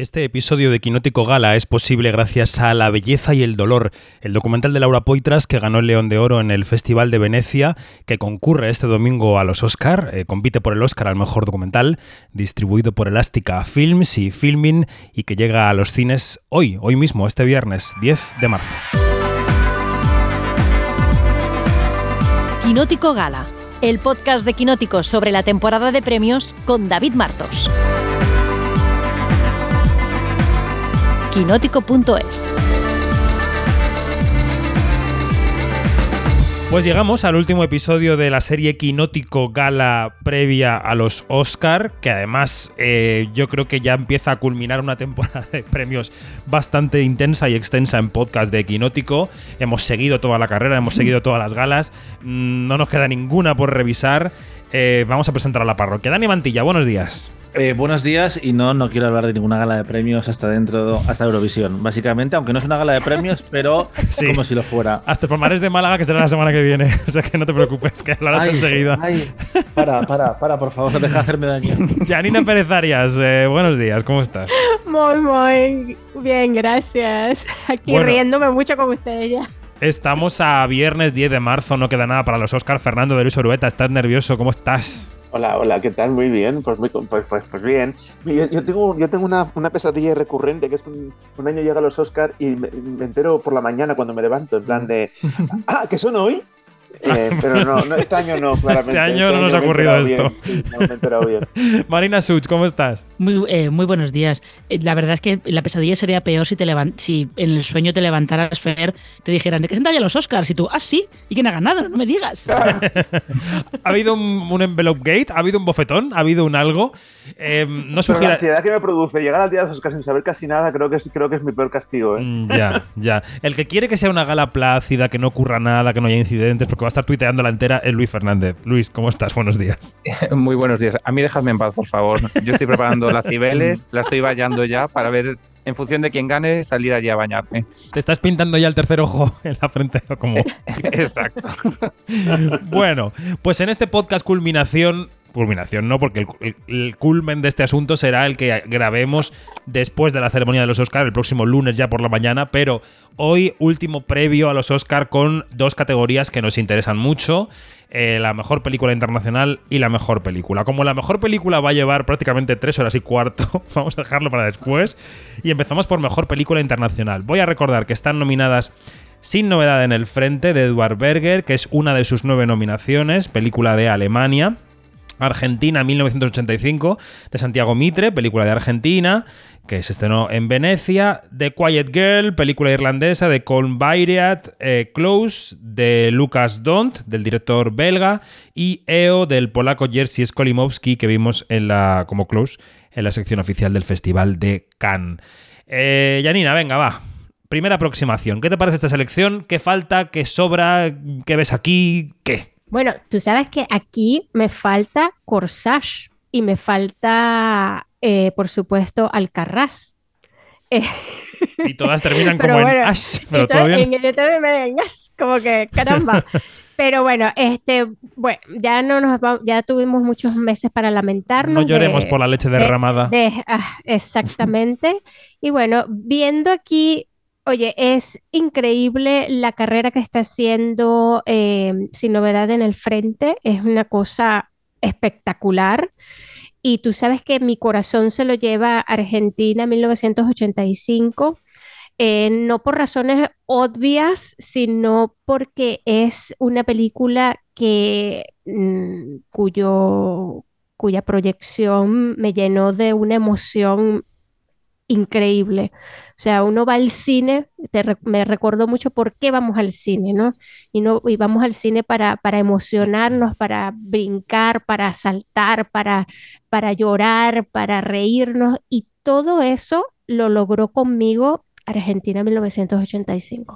Este episodio de Quinótico Gala es posible gracias a La belleza y el dolor, el documental de Laura Poitras que ganó el León de Oro en el Festival de Venecia, que concurre este domingo a los Oscar, eh, compite por el Oscar al mejor documental, distribuido por Elástica Films y Filming y que llega a los cines hoy, hoy mismo, este viernes 10 de marzo. Quinótico Gala, el podcast de Quinótico sobre la temporada de premios con David Martos. quinótico.es. Pues llegamos al último episodio de la serie Quinótico Gala previa a los Oscar, que además eh, yo creo que ya empieza a culminar una temporada de premios bastante intensa y extensa en podcast de Quinótico. Hemos seguido toda la carrera, hemos seguido todas las galas, mm, no nos queda ninguna por revisar. Eh, vamos a presentar a la parroquia. Dani Mantilla, buenos días. Eh, buenos días y no, no quiero hablar de ninguna gala de premios hasta dentro, hasta Eurovisión, básicamente, aunque no es una gala de premios, pero como si lo fuera. Hasta el Palmares de Málaga, que será la semana que viene, o sea que no te preocupes, que hablarás enseguida. Ay, para, para, para, por favor, deja de hacerme daño. Janina Pérez Arias, eh, buenos días, ¿cómo estás? Muy, muy bien, gracias. Aquí riéndome mucho con ustedes ya. Estamos a viernes 10 de marzo, no queda nada para los Oscar. Fernando de Luis Orueta, ¿estás nervioso? ¿Cómo estás? Hola, hola, ¿qué tal? Muy bien, pues, muy, pues, pues, pues bien. Yo, tengo, yo tengo una, una, pesadilla recurrente, que es que un, un año llega a los Oscar y me, me, entero por la mañana cuando me levanto, en plan de, ah, ¿qué son hoy? Eh, pero no, no, este año no, claramente. Este año no este nos ha ocurrido esto. sí, no, me he enterado bien. Marina Such, ¿cómo estás? Muy, eh, muy buenos días. Eh, la verdad es que la pesadilla sería peor si, te si en el sueño te levantaras, Fer, te dijeran, ¿de qué se ya los Oscars? Y tú, ah, sí, ¿y quién ha ganado? No me digas. ¿Ha habido un, un, envelope gate? ¿Ha habido un bofetón? ¿Ha habido un algo? Eh, no sugiera... la ansiedad que me produce llegar al día de los Oscars sin saber casi nada creo que es, creo que es mi peor castigo. ¿eh? Mm, ya, ya. El que quiere que sea una gala plácida, que no ocurra nada, que no haya incidentes, porque va estar tuiteando la entera, es Luis Fernández. Luis, ¿cómo estás? Buenos días. Muy buenos días. A mí dejadme en paz, por favor. Yo estoy preparando las cibeles, la estoy vallando ya para ver en función de quién gane, salir allí a bañarme. Te estás pintando ya el tercer ojo en la frente, como. Exacto. bueno, pues en este podcast culminación culminación, no, porque el, culmen de este asunto será el que grabemos después de la ceremonia de los Oscars, el próximo lunes ya por la mañana, pero hoy último previo a los Oscars con dos categorías que nos interesan mucho, eh, la mejor película internacional y la mejor película. Como la mejor película va a llevar prácticamente tres horas y cuarto, vamos a dejarlo para después, y empezamos por mejor película internacional. Voy a recordar que están nominadas sin novedad en el frente de Edward Berger, que es una de sus nueve nominaciones, película de Alemania. Argentina 1985 de Santiago Mitre, película de Argentina, que se estrenó en Venecia. The Quiet Girl, película irlandesa de Colm Bayriat. Eh, Close, de Lucas Dont, del director belga. Y EO, del polaco Jerzy Skolimowski, que vimos en la, como Close en la sección oficial del Festival de Cannes. Eh, Janina, venga, va. Primera aproximación. ¿Qué te parece esta selección? ¿Qué falta? ¿Qué sobra? ¿Qué ves aquí? ¿Qué? Bueno, tú sabes que aquí me falta Corsage y me falta, eh, por supuesto, Alcarraz. Eh, y todas terminan como en Ash, pero todo bien. En, como que caramba. pero bueno, este, bueno, ya no nos ya tuvimos muchos meses para lamentarnos. No lloremos por la leche derramada. De, ah, exactamente. y bueno, viendo aquí Oye, es increíble la carrera que está haciendo em, Sin Novedad en el Frente. Es una cosa espectacular. Y tú sabes que mi corazón se lo lleva a Argentina 1985. Eh, no por razones obvias, sino porque es una película que, mm, cuyo, cuya proyección me llenó de una emoción increíble. O sea, uno va al cine, me recordó mucho por qué vamos al cine, ¿no? Y, no, y vamos al cine para, para emocionarnos, para brincar, para saltar, para, para llorar, para reírnos. Y todo eso lo logró conmigo Argentina 1985.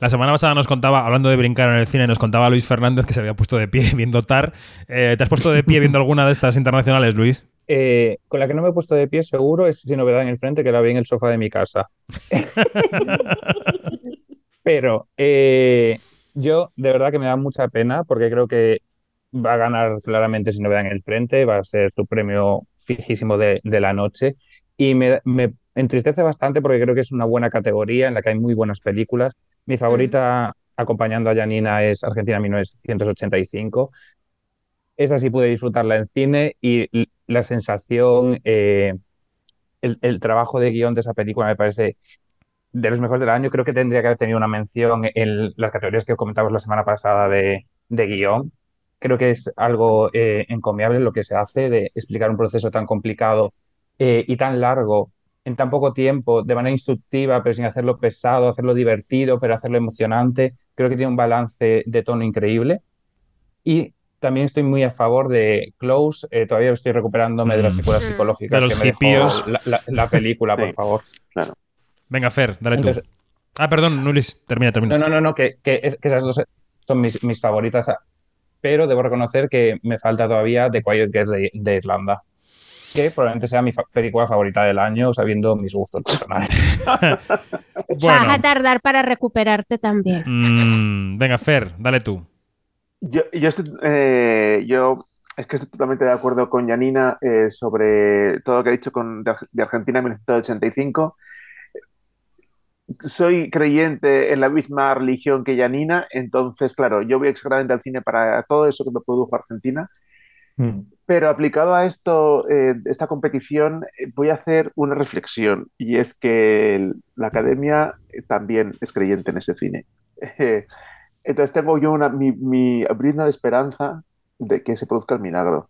La semana pasada nos contaba, hablando de brincar en el cine, nos contaba Luis Fernández que se había puesto de pie viendo TAR. Eh, ¿Te has puesto de pie viendo alguna de estas internacionales, Luis? Eh, con la que no me he puesto de pie seguro es sin novedad en el frente, que la vi en el sofá de mi casa. Pero eh, yo de verdad que me da mucha pena porque creo que va a ganar claramente sin novedad en el frente, va a ser tu premio fijísimo de, de la noche. y me, me entristece bastante porque creo que es una buena categoría en la que hay muy buenas películas. Mi favorita acompañando a Janina es Argentina 1985. Esa sí pude disfrutarla en cine y la sensación, eh, el, trabajo de guion de esa película me parece de los mejores del año. Creo que tendría que haber tenido una mención en las categorías que comentamos la semana pasada de, de guion. Creo que es algo eh, encomiable lo que se hace de explicar un proceso tan complicado eh, y tan largo en tan poco tiempo, de manera instructiva, pero sin hacerlo pesado, hacerlo divertido, pero hacerlo emocionante. Creo que tiene un balance de tono increíble. Y también estoy muy a favor de Close. Eh, todavía estoy recuperándome de las Mm. secuelas Mm. psicológicas De los que me dejó la, la- la película, Sí. por favor. Venga, Fer, dale tú. Ah, perdón, Nulis, termina, termina. No, no, no, no, que, que, es- que esas dos son mis, mis favoritas, pero debo reconocer que me falta todavía The Quiet Girl de, de Irlanda, que probablemente sea mi fa- película favorita del año, sabiendo mis gustos personales. Bueno, Vas a tardar para recuperarte también. mm, venga, Fer, dale tú. Yo, yo, estoy, eh, yo es que estoy totalmente de acuerdo con Janina eh, sobre todo lo que ha dicho con, de, de Argentina en 1985. Soy creyente en la misma religión que Janina, entonces, claro, yo voy exageradamente al cine para todo eso que me produjo Argentina, pero aplicado a esto, eh, esta competición, eh, voy a hacer una reflexión y es que el- la academia eh, también es creyente en ese cine. Entonces tengo yo una, mi, mi brizna de esperanza de que se produzca el milagro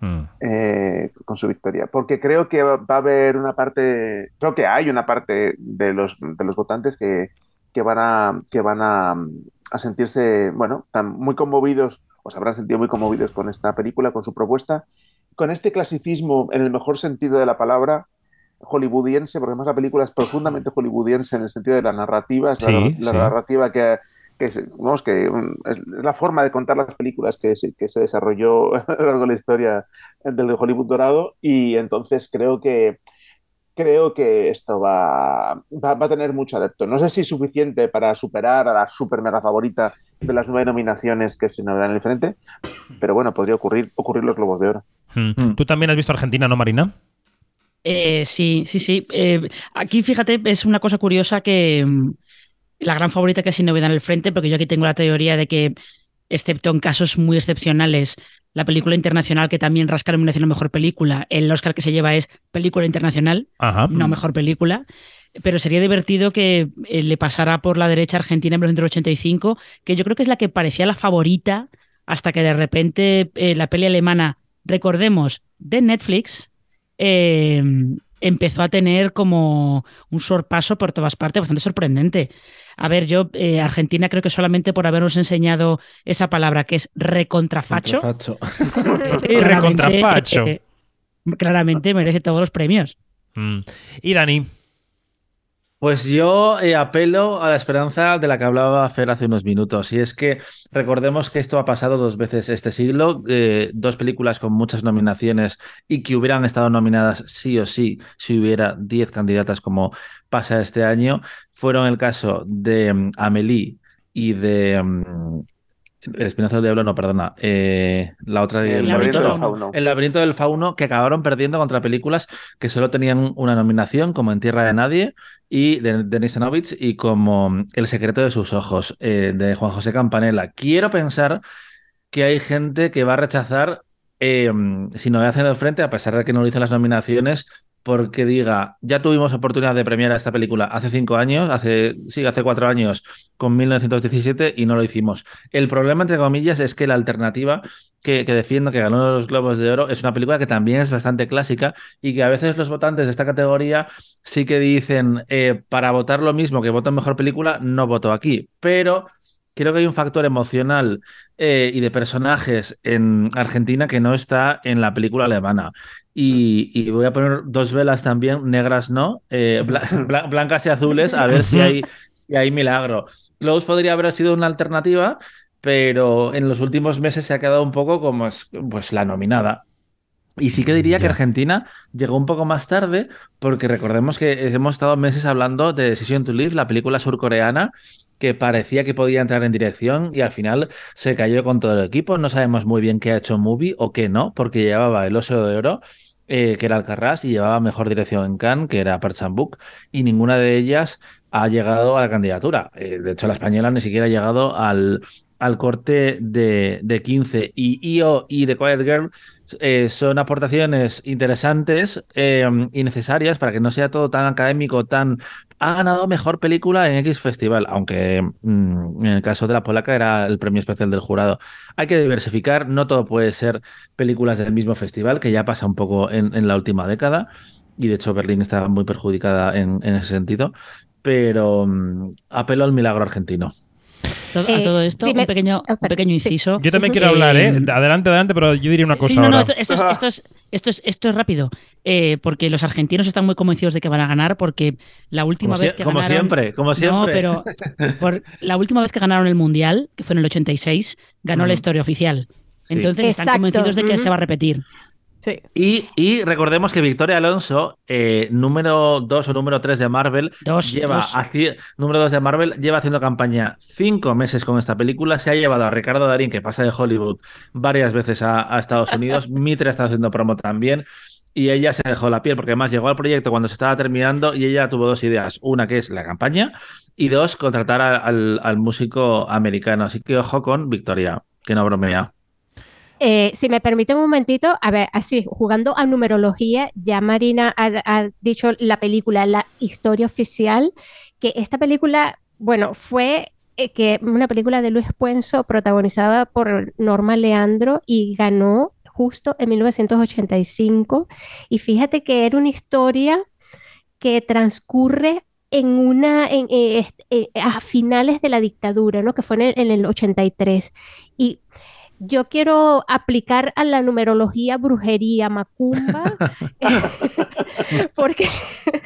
Mm. eh, con su victoria, porque creo que va, a haber una parte, creo que hay una parte de los, de los votantes que, que van a, que van a, a sentirse, bueno, tan muy conmovidos, o se habrán sentido muy conmovidos con esta película, con su propuesta, con este clasicismo en el mejor sentido de la palabra hollywoodiense, porque además la película es profundamente hollywoodiense en el sentido de la narrativa, es la, Sí, la sí. narrativa que, que, es, vamos, que um, es, es la forma de contar las películas que se, que se desarrolló a lo largo de la historia del Hollywood dorado y entonces creo que creo que esto va, va, va, a tener mucho adepto. No sé si es suficiente para superar a la super mega favorita de las nueve nominaciones que se nos dan en el frente, pero bueno, podría ocurrir, ocurrir los Globos de Oro. Mm. ¿Tú también has visto Argentina, no, Marina? Eh, sí, sí, sí. Eh, aquí, fíjate, es una cosa curiosa que mm, la gran favorita casi no novedad en el frente, porque yo aquí tengo la teoría de que, excepto en casos muy excepcionales, la película internacional que también rasca la nominación a mejor película, el Oscar que se lleva es película internacional, Ajá. no mejor película. Pero sería divertido que eh, le pasara por la derecha Argentina en 1985, que yo creo que es la que parecía la favorita, hasta que de repente eh, la peli alemana, recordemos, de Netflix, eh, empezó a tener como un sorpaso por todas partes bastante sorprendente. A ver, yo, eh, Argentina, creo que solamente por habernos enseñado esa palabra que es recontrafacho. Contrafacho. Y recontrafacho. eh, claramente merece todos los premios. Mm. Y Dani. Pues yo eh, apelo a la esperanza de la que hablaba Fer hace unos minutos. Y es que recordemos que esto ha pasado dos veces este siglo, eh, dos películas con muchas nominaciones y que hubieran estado nominadas sí o sí si hubiera 10 candidatas como pasa este año. Fueron el caso de um, Amélie y de... Um, el espinazo del diablo, no, perdona. Eh, la otra de El laberinto del fauno. El laberinto del fauno, que acabaron perdiendo contra películas que solo tenían una nominación, como En Tierra de Nadie, y de Denis Stanovich, y como El secreto de sus ojos, eh, de Juan José Campanella. Quiero pensar que hay gente que va a rechazar eh, si no hacen el frente, a pesar de que no lo hizo en las nominaciones, porque diga, ya tuvimos oportunidad de premiar esta película hace cinco años, hace, hace cuatro años, con 1917, y no lo hicimos. El problema, entre comillas, es que la alternativa que, que defiendo, que ganó los Globos de Oro, es una película que también es bastante clásica y que a veces los votantes de esta categoría sí que dicen, eh, para votar lo mismo que voto en mejor película, no voto aquí. Pero creo que hay un factor emocional eh, y de personajes en Argentina que no está en la película alemana. Y, y, voy a poner dos velas también, negras no, eh, bla, bla, blancas y azules, a ver si hay, si hay milagro. Close podría haber sido una alternativa, pero en los últimos meses se ha quedado un poco como pues, la nominada. Y sí que diría que Argentina llegó un poco más tarde, porque recordemos que hemos estado meses hablando de Decision to Live, la película surcoreana, que parecía que podía entrar en dirección y al final se cayó con todo el equipo. No sabemos muy bien qué ha hecho Movie o qué no, porque llevaba el oso de oro. Eh, que era Alcarrás, y llevaba mejor dirección en Cannes, que era Park Chan-wook, y ninguna de ellas ha llegado a la candidatura. Eh, de hecho, la española ni siquiera ha llegado al, al corte de, de 15. Y IO y The Quiet Girl eh, son aportaciones interesantes eh, y necesarias para que no sea todo tan académico, tan... Ha ganado mejor película en X Festival, aunque mm, en el caso de la polaca era el premio especial del jurado. Hay que diversificar, no todo puede ser películas del mismo festival, que ya pasa un poco en, la última década, y de hecho Berlín está muy perjudicada en, ese sentido, pero mm, apelo al milagro argentino. Todo- a Eh, todo esto, un me- pequeño, ah, un pequeño sí. inciso. Yo también quiero Eh, hablar, ¿eh? Adelante, adelante, pero yo diría una cosa Sí, no, no, esto, esto es, esto, es, esto, es, esto es rápido, eh, porque los argentinos están muy convencidos de que van a ganar, porque la última Como, vez que como ganaron... siempre, como siempre. No, pero por la última vez que ganaron el Mundial, que fue en el 86, ganó Mm. la historia oficial. Sí. Entonces están Exacto, convencidos de que se va a repetir. Sí. Y, y recordemos que Victoria Alonso, eh, número 2 o número 3 de Marvel, Dos, lleva dos. número 2 de Marvel, lleva haciendo campaña cinco meses con esta película. Se ha llevado a Ricardo Darín, que pasa de Hollywood varias veces a, a Estados Unidos. Mitre está haciendo promo también. Y ella se dejó la piel, porque además llegó al proyecto cuando se estaba terminando y ella tuvo dos ideas. Una que es la campaña y dos, contratar a- al, al músico americano. Así que ojo con Victoria, que no bromea. Eh, si me permite un momentito, a ver, así, jugando a numerología, ya Marina ha, dicho la película, la historia oficial, que esta película, bueno, fue eh, que una película de Luis Puenzo protagonizada por Norma Leandro y ganó justo en 1985. Y fíjate que era una historia que transcurre en una, en, eh, a finales de la dictadura, ¿no? Que fue en el, el 83. Yo quiero aplicar a la numerología brujería macumba, porque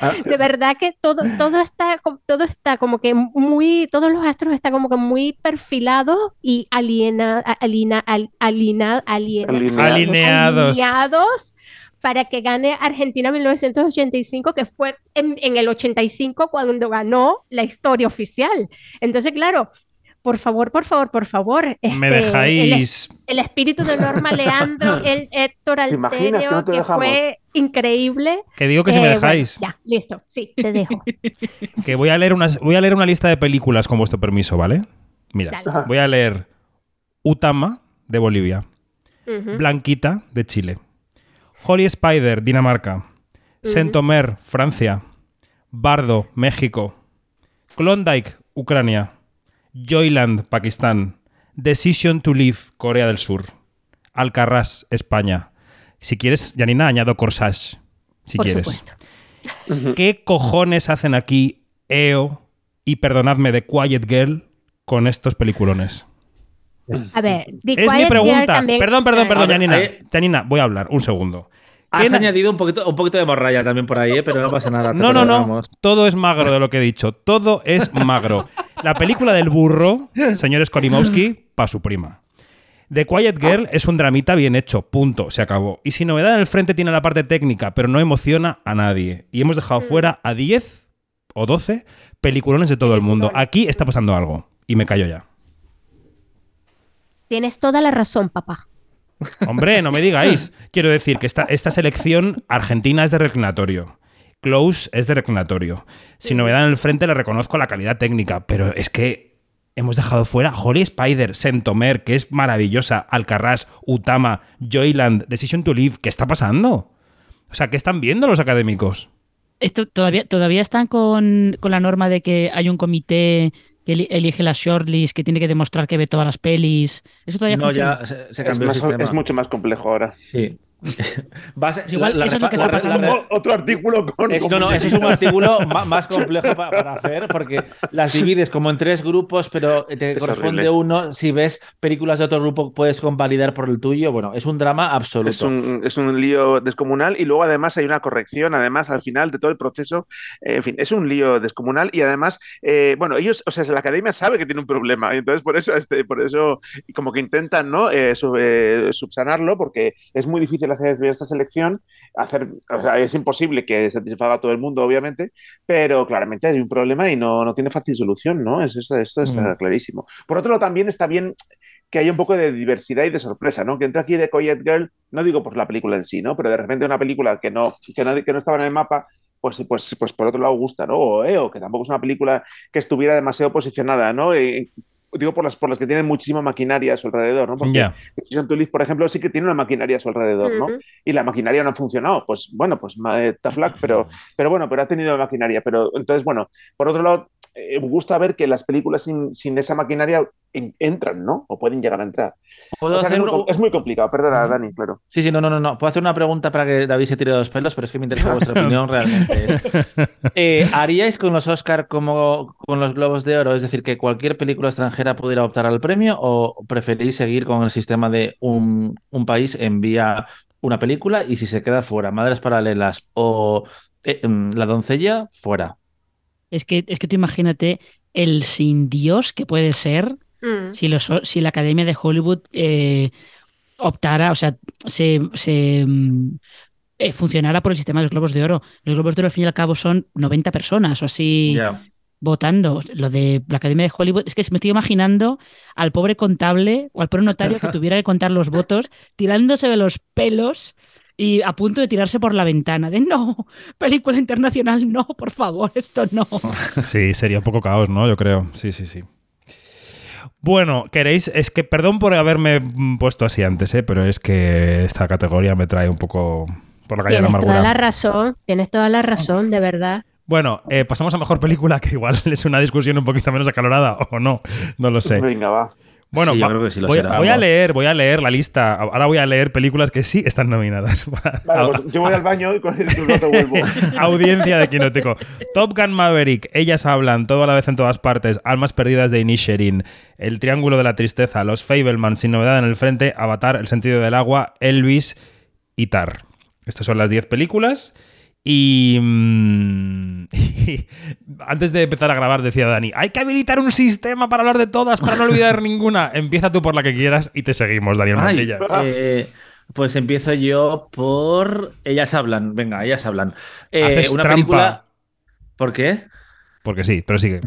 Ah, de verdad que todo, todo está, todo está como que muy, todos los astros están como que muy perfilados y aliena, alina, al- alina- aliena- Alineados. Alineados. alineados para que gane Argentina 1985, que fue en, en el 85 cuando ganó la historia oficial. Entonces, claro, por favor, por favor, por favor. Me este, dejáis. el espíritu de Norma Leandro, el Héctor ¿Te imaginas que Alterio, no que fue increíble. Que digo que si me Eh, dejáis. bueno, ya, listo, sí, te dejo. Que voy a leer una, voy a leer una lista de películas con vuestro permiso, ¿vale? Mira, Dale. voy a leer Utama de Bolivia. Blanquita de Chile, Holy Spider, Dinamarca, Saint-Omer, Francia, Bardo, México, Klondike, Ucrania, Joyland, Pakistán, Decision to Live, Corea del Sur, Alcarrás, España. Si quieres, Janina, añado Corsage, si Por quieres. supuesto. ¿Qué cojones hacen aquí EO y perdonadme de Quiet Girl con estos peliculones? A ver, The Es mi Quiet pregunta. también- Perdón, perdón, A perdón, ver, Janina. ahí- Janina, voy a hablar, un segundo. Has ¿Quién- añadido un poquito, un poquito de morralla también por ahí, ¿eh? pero no pasa nada. No, no, no. Todo es magro de lo que he dicho. Todo es magro. La película del burro, señores Kolimowski, pa' su prima. The Quiet Girl es un dramita bien hecho, punto, se acabó. Y sin novedad en el frente tiene la parte técnica, pero no emociona a nadie. Y hemos dejado fuera a 10 o 12 peliculones de todo el mundo. Aquí está pasando algo. Y me callo ya. Tienes toda la razón, papá. Hombre, no me digáis. Quiero decir que esta, esta selección argentina es de reclinatorio. Close es de reclinatorio. Sin novedad en el frente le reconozco la calidad técnica, pero es que hemos dejado fuera Holy Spider, Sentomer, que es maravillosa, Alcarrás, Utama, Joyland, Decision to Live. ¿Qué está pasando? O sea, ¿qué están viendo los académicos? Esto todavía, todavía están con, con la norma de que hay un comité que eli- elige la shortlist, que tiene que demostrar que ve todas las pelis. Eso todavía No, funciona. ya se, se Es, cambió el más- sistema. es mucho más complejo ahora. Sí. Va a ser- igual eso es lo que la- está la- la- pasando. Otro artículo con. Es- no, no, eso es un artículo más complejo pa- para hacer porque las divides como en tres grupos, pero te Es corresponde horrible. uno. Si ves películas de otro grupo, puedes convalidar por el tuyo. Bueno, es un drama absoluto. Es un, es un lío descomunal y luego además hay una corrección, además al final de todo el proceso, eh, en fin, es un lío descomunal y además, eh, bueno, ellos, o sea, la academia sabe que tiene un problema y entonces por eso, este, por eso como que intentan, ¿no? Eh, sub- eh, subsanarlo porque es muy difícil hacer esta selección, hacer, o sea, es imposible que satisfaga a todo el mundo, obviamente, pero claramente hay un problema y no, no tiene fácil solución, ¿no? Es, esto, esto está Mm. clarísimo. Por otro lado, también está bien que haya un poco de diversidad y de sorpresa, ¿no? Que entre aquí de Quiet Girl, no digo por la película en sí, ¿no? Pero de repente una película que no, que no, que no estaba en el mapa, pues, pues, pues por otro lado gusta, ¿no? O, eh, que tampoco es una película que estuviera demasiado posicionada, ¿no? Digo por las, por las que tienen muchísima maquinaria a su alrededor, ¿no? Porque Ya. Decision to Live, por ejemplo, sí que tiene una maquinaria a su alrededor, ¿no? Ujú. Y la maquinaria no ha funcionado. Pues bueno, pues eh, tough luck, pero, pero bueno, pero ha tenido maquinaria. Pero entonces, bueno, por otro lado, eh, me gusta ver que las películas sin, sin esa maquinaria en- entran, ¿no? O pueden llegar a entrar. ¿Puedo O sea, es, muy, un- es muy complicado, perdona. Dani, claro. Sí, sí, no, no, no, no. Puedo hacer una pregunta para que David se tire de los pelos, pero es que me interesa vuestra opinión realmente. Eh, ¿Haríais con los Oscar como con los Globos de Oro? Es decir, que cualquier película extranjera pudiera optar al premio o preferís seguir con el sistema de un, un país envía una película y si se queda fuera, Madres Paralelas o eh, mm, La Doncella, fuera? Es que, es que tú imagínate el sin Dios que puede ser Mm. si, los, si la Academia de Hollywood eh, optara, o sea, se, se, mm, eh, funcionara por el sistema de los Globos de Oro. Los Globos de Oro, al fin y al cabo, son 90 personas o así. Votando. Lo de la Academia de Hollywood, es que me estoy imaginando al pobre contable o al pobre notario que tuviera que contar los votos, tirándose de los pelos y a punto de tirarse por la ventana. De no, película internacional, no, por favor, esto no. Sí, sería un poco caos, ¿no? Yo creo. Sí, sí, sí. Bueno, queréis, es que perdón por haberme puesto así antes, ¿eh? pero es que esta categoría me trae un poco por la calle de la Tienes toda amargura. la razón, tienes toda la razón, de verdad. Bueno, eh, pasamos a mejor película, que igual es una discusión un poquito menos acalorada o no, no lo sé. Venga, va. Bueno, Sí, yo va- creo que sí lo voy, será, voy a leer, voy a leer la lista. Ahora voy a leer películas que sí están nominadas. Vale, pues yo voy al baño y con el rato vuelvo. Audiencia de Quinótico. Top Gun Maverick, Ellas hablan, todo a la vez en todas partes, Almas perdidas de Inisherin, El Triángulo de la Tristeza, Los Fableman, Sin novedad en el frente, Avatar, El sentido del agua, Elvis y Tar. Estas son las 10 películas. Y, mm, y antes de empezar a grabar decía Dani, hay que habilitar un sistema para hablar de todas, para no olvidar ninguna. Empieza tú por la que quieras y te seguimos, Daniel Ay, eh, pues empiezo yo por Ellas hablan. Venga, ellas hablan. Eh, una trampa. película. ¿Por qué? Porque sí, pero sigue.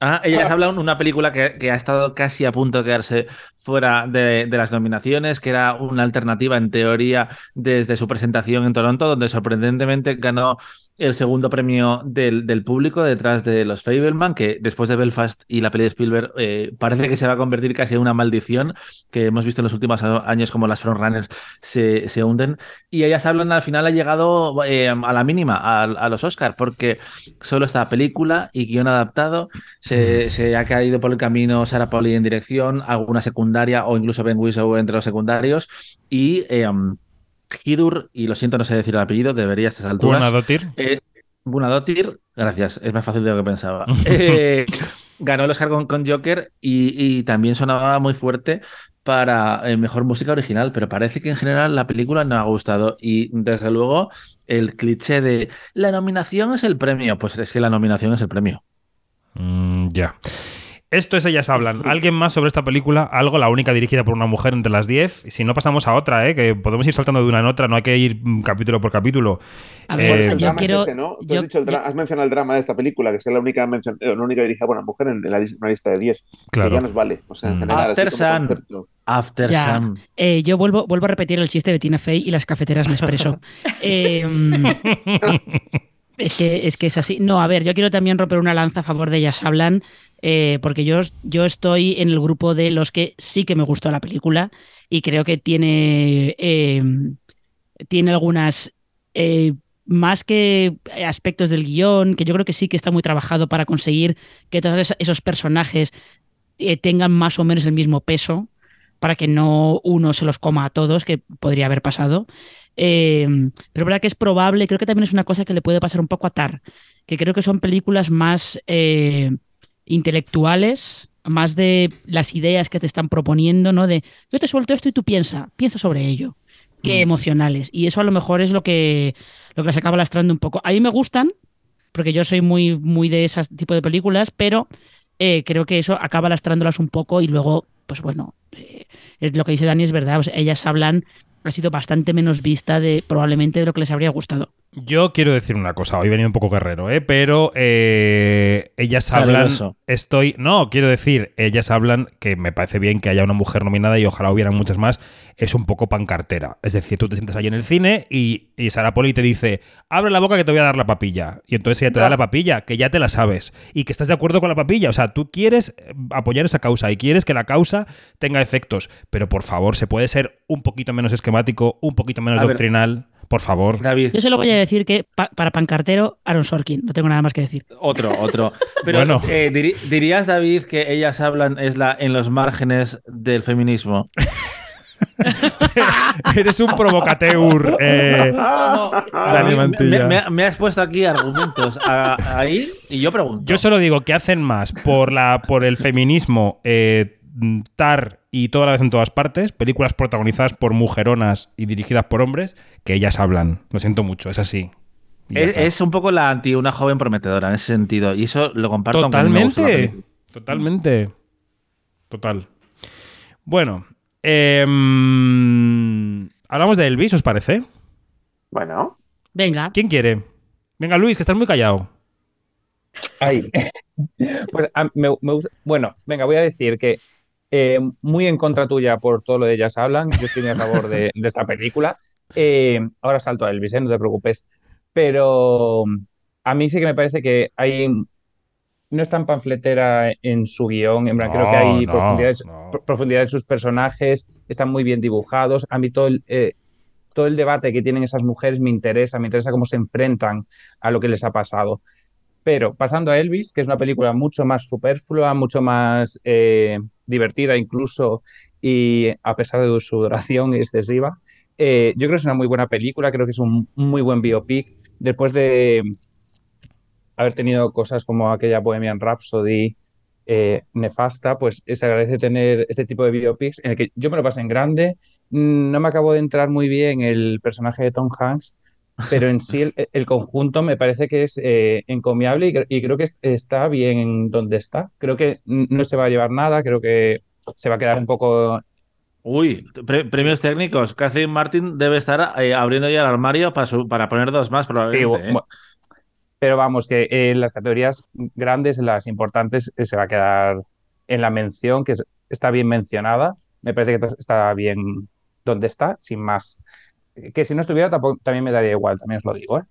Ah, ellas hablan una película que, que ha estado casi a punto de quedarse fuera de, de las nominaciones, que era una alternativa en teoría desde su presentación en Toronto, donde sorprendentemente ganó el segundo premio del, del público detrás de los Fableman, que después de Belfast y la peli de Spielberg eh, parece que se va a convertir casi en una maldición que hemos visto en los últimos años como las frontrunners se, se hunden. Y ellas hablan al final ha llegado eh, a la mínima a, a los Oscars, porque solo esta película y guion adaptado. Se, se ha caído por el camino Sarah Pauli en dirección, alguna secundaria o incluso Ben Whishaw entre los secundarios. Y eh, Hidur, y lo siento, no sé decir el apellido, debería a estas alturas. Guanadotir. Eh, Bunadotir, gracias, es más fácil de lo que pensaba. Eh, ganó el Oscar con, con Joker y, y también sonaba muy fuerte para eh, mejor música original, pero parece que en general la película no ha gustado y desde luego el cliché de la nominación es el premio, pues es que la nominación es el premio. Mm, ya. Esto es Ellas Hablan. ¿Alguien más sobre esta película? Algo, la única dirigida por una mujer entre las 10. Y si no, pasamos a otra, ¿eh? que podemos ir saltando de una en otra, no hay que ir mm, capítulo por capítulo. A Eh, ver, el yo drama quiero. es ¿no? Tú yo- has, dicho el dra- yo- has mencionado el drama de esta película, que es la única, mencion- eh, la única dirigida por una mujer en la, una lista de 10. Que Claro. ya nos vale. O sea, en Mm. general, After Sun. After Ya. Sun. eh, yo vuelvo, vuelvo a repetir el chiste de Tina Fey y las cafeteras Nespresso. Eh, es, que, es que es así. No, a ver, yo quiero también romper una lanza a favor de Ellas Hablan, eh, porque yo, yo estoy en el grupo de los que sí que me gustó la película y creo que tiene, eh, tiene algunas. eh, más que aspectos del guion, que yo creo que sí que está muy trabajado para conseguir que todos es- esos personajes eh, tengan más o menos el mismo peso, para que no uno se los coma a todos, que podría haber pasado. Eh, pero es verdad que es probable, creo que también es una cosa que le puede pasar un poco a Tar, que creo que son películas más intelectuales, más de las ideas que te están proponiendo, ¿no? De yo te suelto esto y tú piensa, piensa sobre ello, que Mm. emocionales. Y eso a lo mejor es lo que, lo que las acaba lastrando un poco. A mí me gustan, porque yo soy muy, muy de ese tipo de películas, pero eh, creo que eso acaba lastrándolas un poco y luego, pues bueno, eh, es lo que dice Dani es verdad, o sea, ellas hablan, ha sido bastante menos vista de probablemente de lo que les habría gustado. Yo quiero decir una cosa, hoy he venido un poco guerrero, ¿eh? pero eh, ellas hablan. Valeroso. Estoy. No, quiero decir, ellas hablan que me parece bien que haya una mujer nominada y ojalá hubieran muchas más. Es un poco pancartera. Es decir, tú te sientas ahí en el cine y, y Sara Poli te dice: abre la boca que te voy a dar la papilla. Y entonces ella te da la papilla, que ya te la sabes. Y que estás de acuerdo con la papilla. O sea, tú quieres eh, apoyar esa causa y quieres que la causa tenga efectos. Pero por favor, se puede ser un poquito menos esquemático, un poquito menos A ver. Por favor. David, Yo solo voy a decir que pa- para pancartero, Aaron Sorkin. No tengo nada más que decir. otro, otro. Pero Bueno. eh, dirías, David, que ellas hablan es la en los márgenes del feminismo. Eres un provocateur. eh, Dani Me- Mantilla. Me, me- me has puesto aquí argumentos a- ahí y yo pregunto. Yo solo digo que hacen más por, la, por el feminismo eh, tar y toda la vez en todas partes, películas protagonizadas por mujeronas y dirigidas por hombres, que ellas hablan. Lo siento mucho, es así. Es, un poco la anti una joven prometedora en ese sentido. Y eso lo comparto no me guste la Totalmente. Totalmente. Total. Bueno. em, hablamos de Elvis, ¿os parece? Bueno, Venga. ¿Quién quiere? Venga, Luis, que estás muy callado. Ay. Pues a- me, me gusta- bueno, venga, voy a decir que eh, muy en contra tuya por todo lo de ellas hablan. Yo estoy a favor de, de esta película. Eh, ahora salto a Elvis, ¿eh? no te preocupes. Pero a mí sí que me parece que hay. No es tan panfletera en su guion. En plan, creo que hay No, profundidad, no. pro- profundidad en sus personajes, están muy bien dibujados. A mí todo el, eh, todo el debate que tienen esas mujeres me interesa, me interesa cómo se enfrentan a lo que les ha pasado. Pero pasando a Elvis, que es una película mucho más superflua, mucho más eh, divertida incluso, y a pesar de su duración excesiva, eh, yo creo que es una muy buena película, creo que es un muy buen biopic. Después de haber tenido cosas como aquella Bohemian Rhapsody eh, nefasta, pues se agradece tener este tipo de biopics en el que yo me lo pasé en grande. Mm, No me acabo de entrar muy bien el personaje de Tom Hanks, pero en sí el, el conjunto me parece que es eh, encomiable y, cre- y creo que es- está bien en donde está. Creo que no se va a llevar nada, creo que se va a quedar un poco... Uy, pre- premios técnicos. Catherine Martin debe estar eh, abriendo ya el armario para, su- para poner dos más, Sí, probablemente. ¿eh? pero vamos, que en las categorías grandes, en las importantes, se va a quedar en la mención, que es- está bien mencionada. Me parece que está bien donde está, sin más. Que si no estuviera, tampoco- también me daría igual, también os lo digo, ¿eh?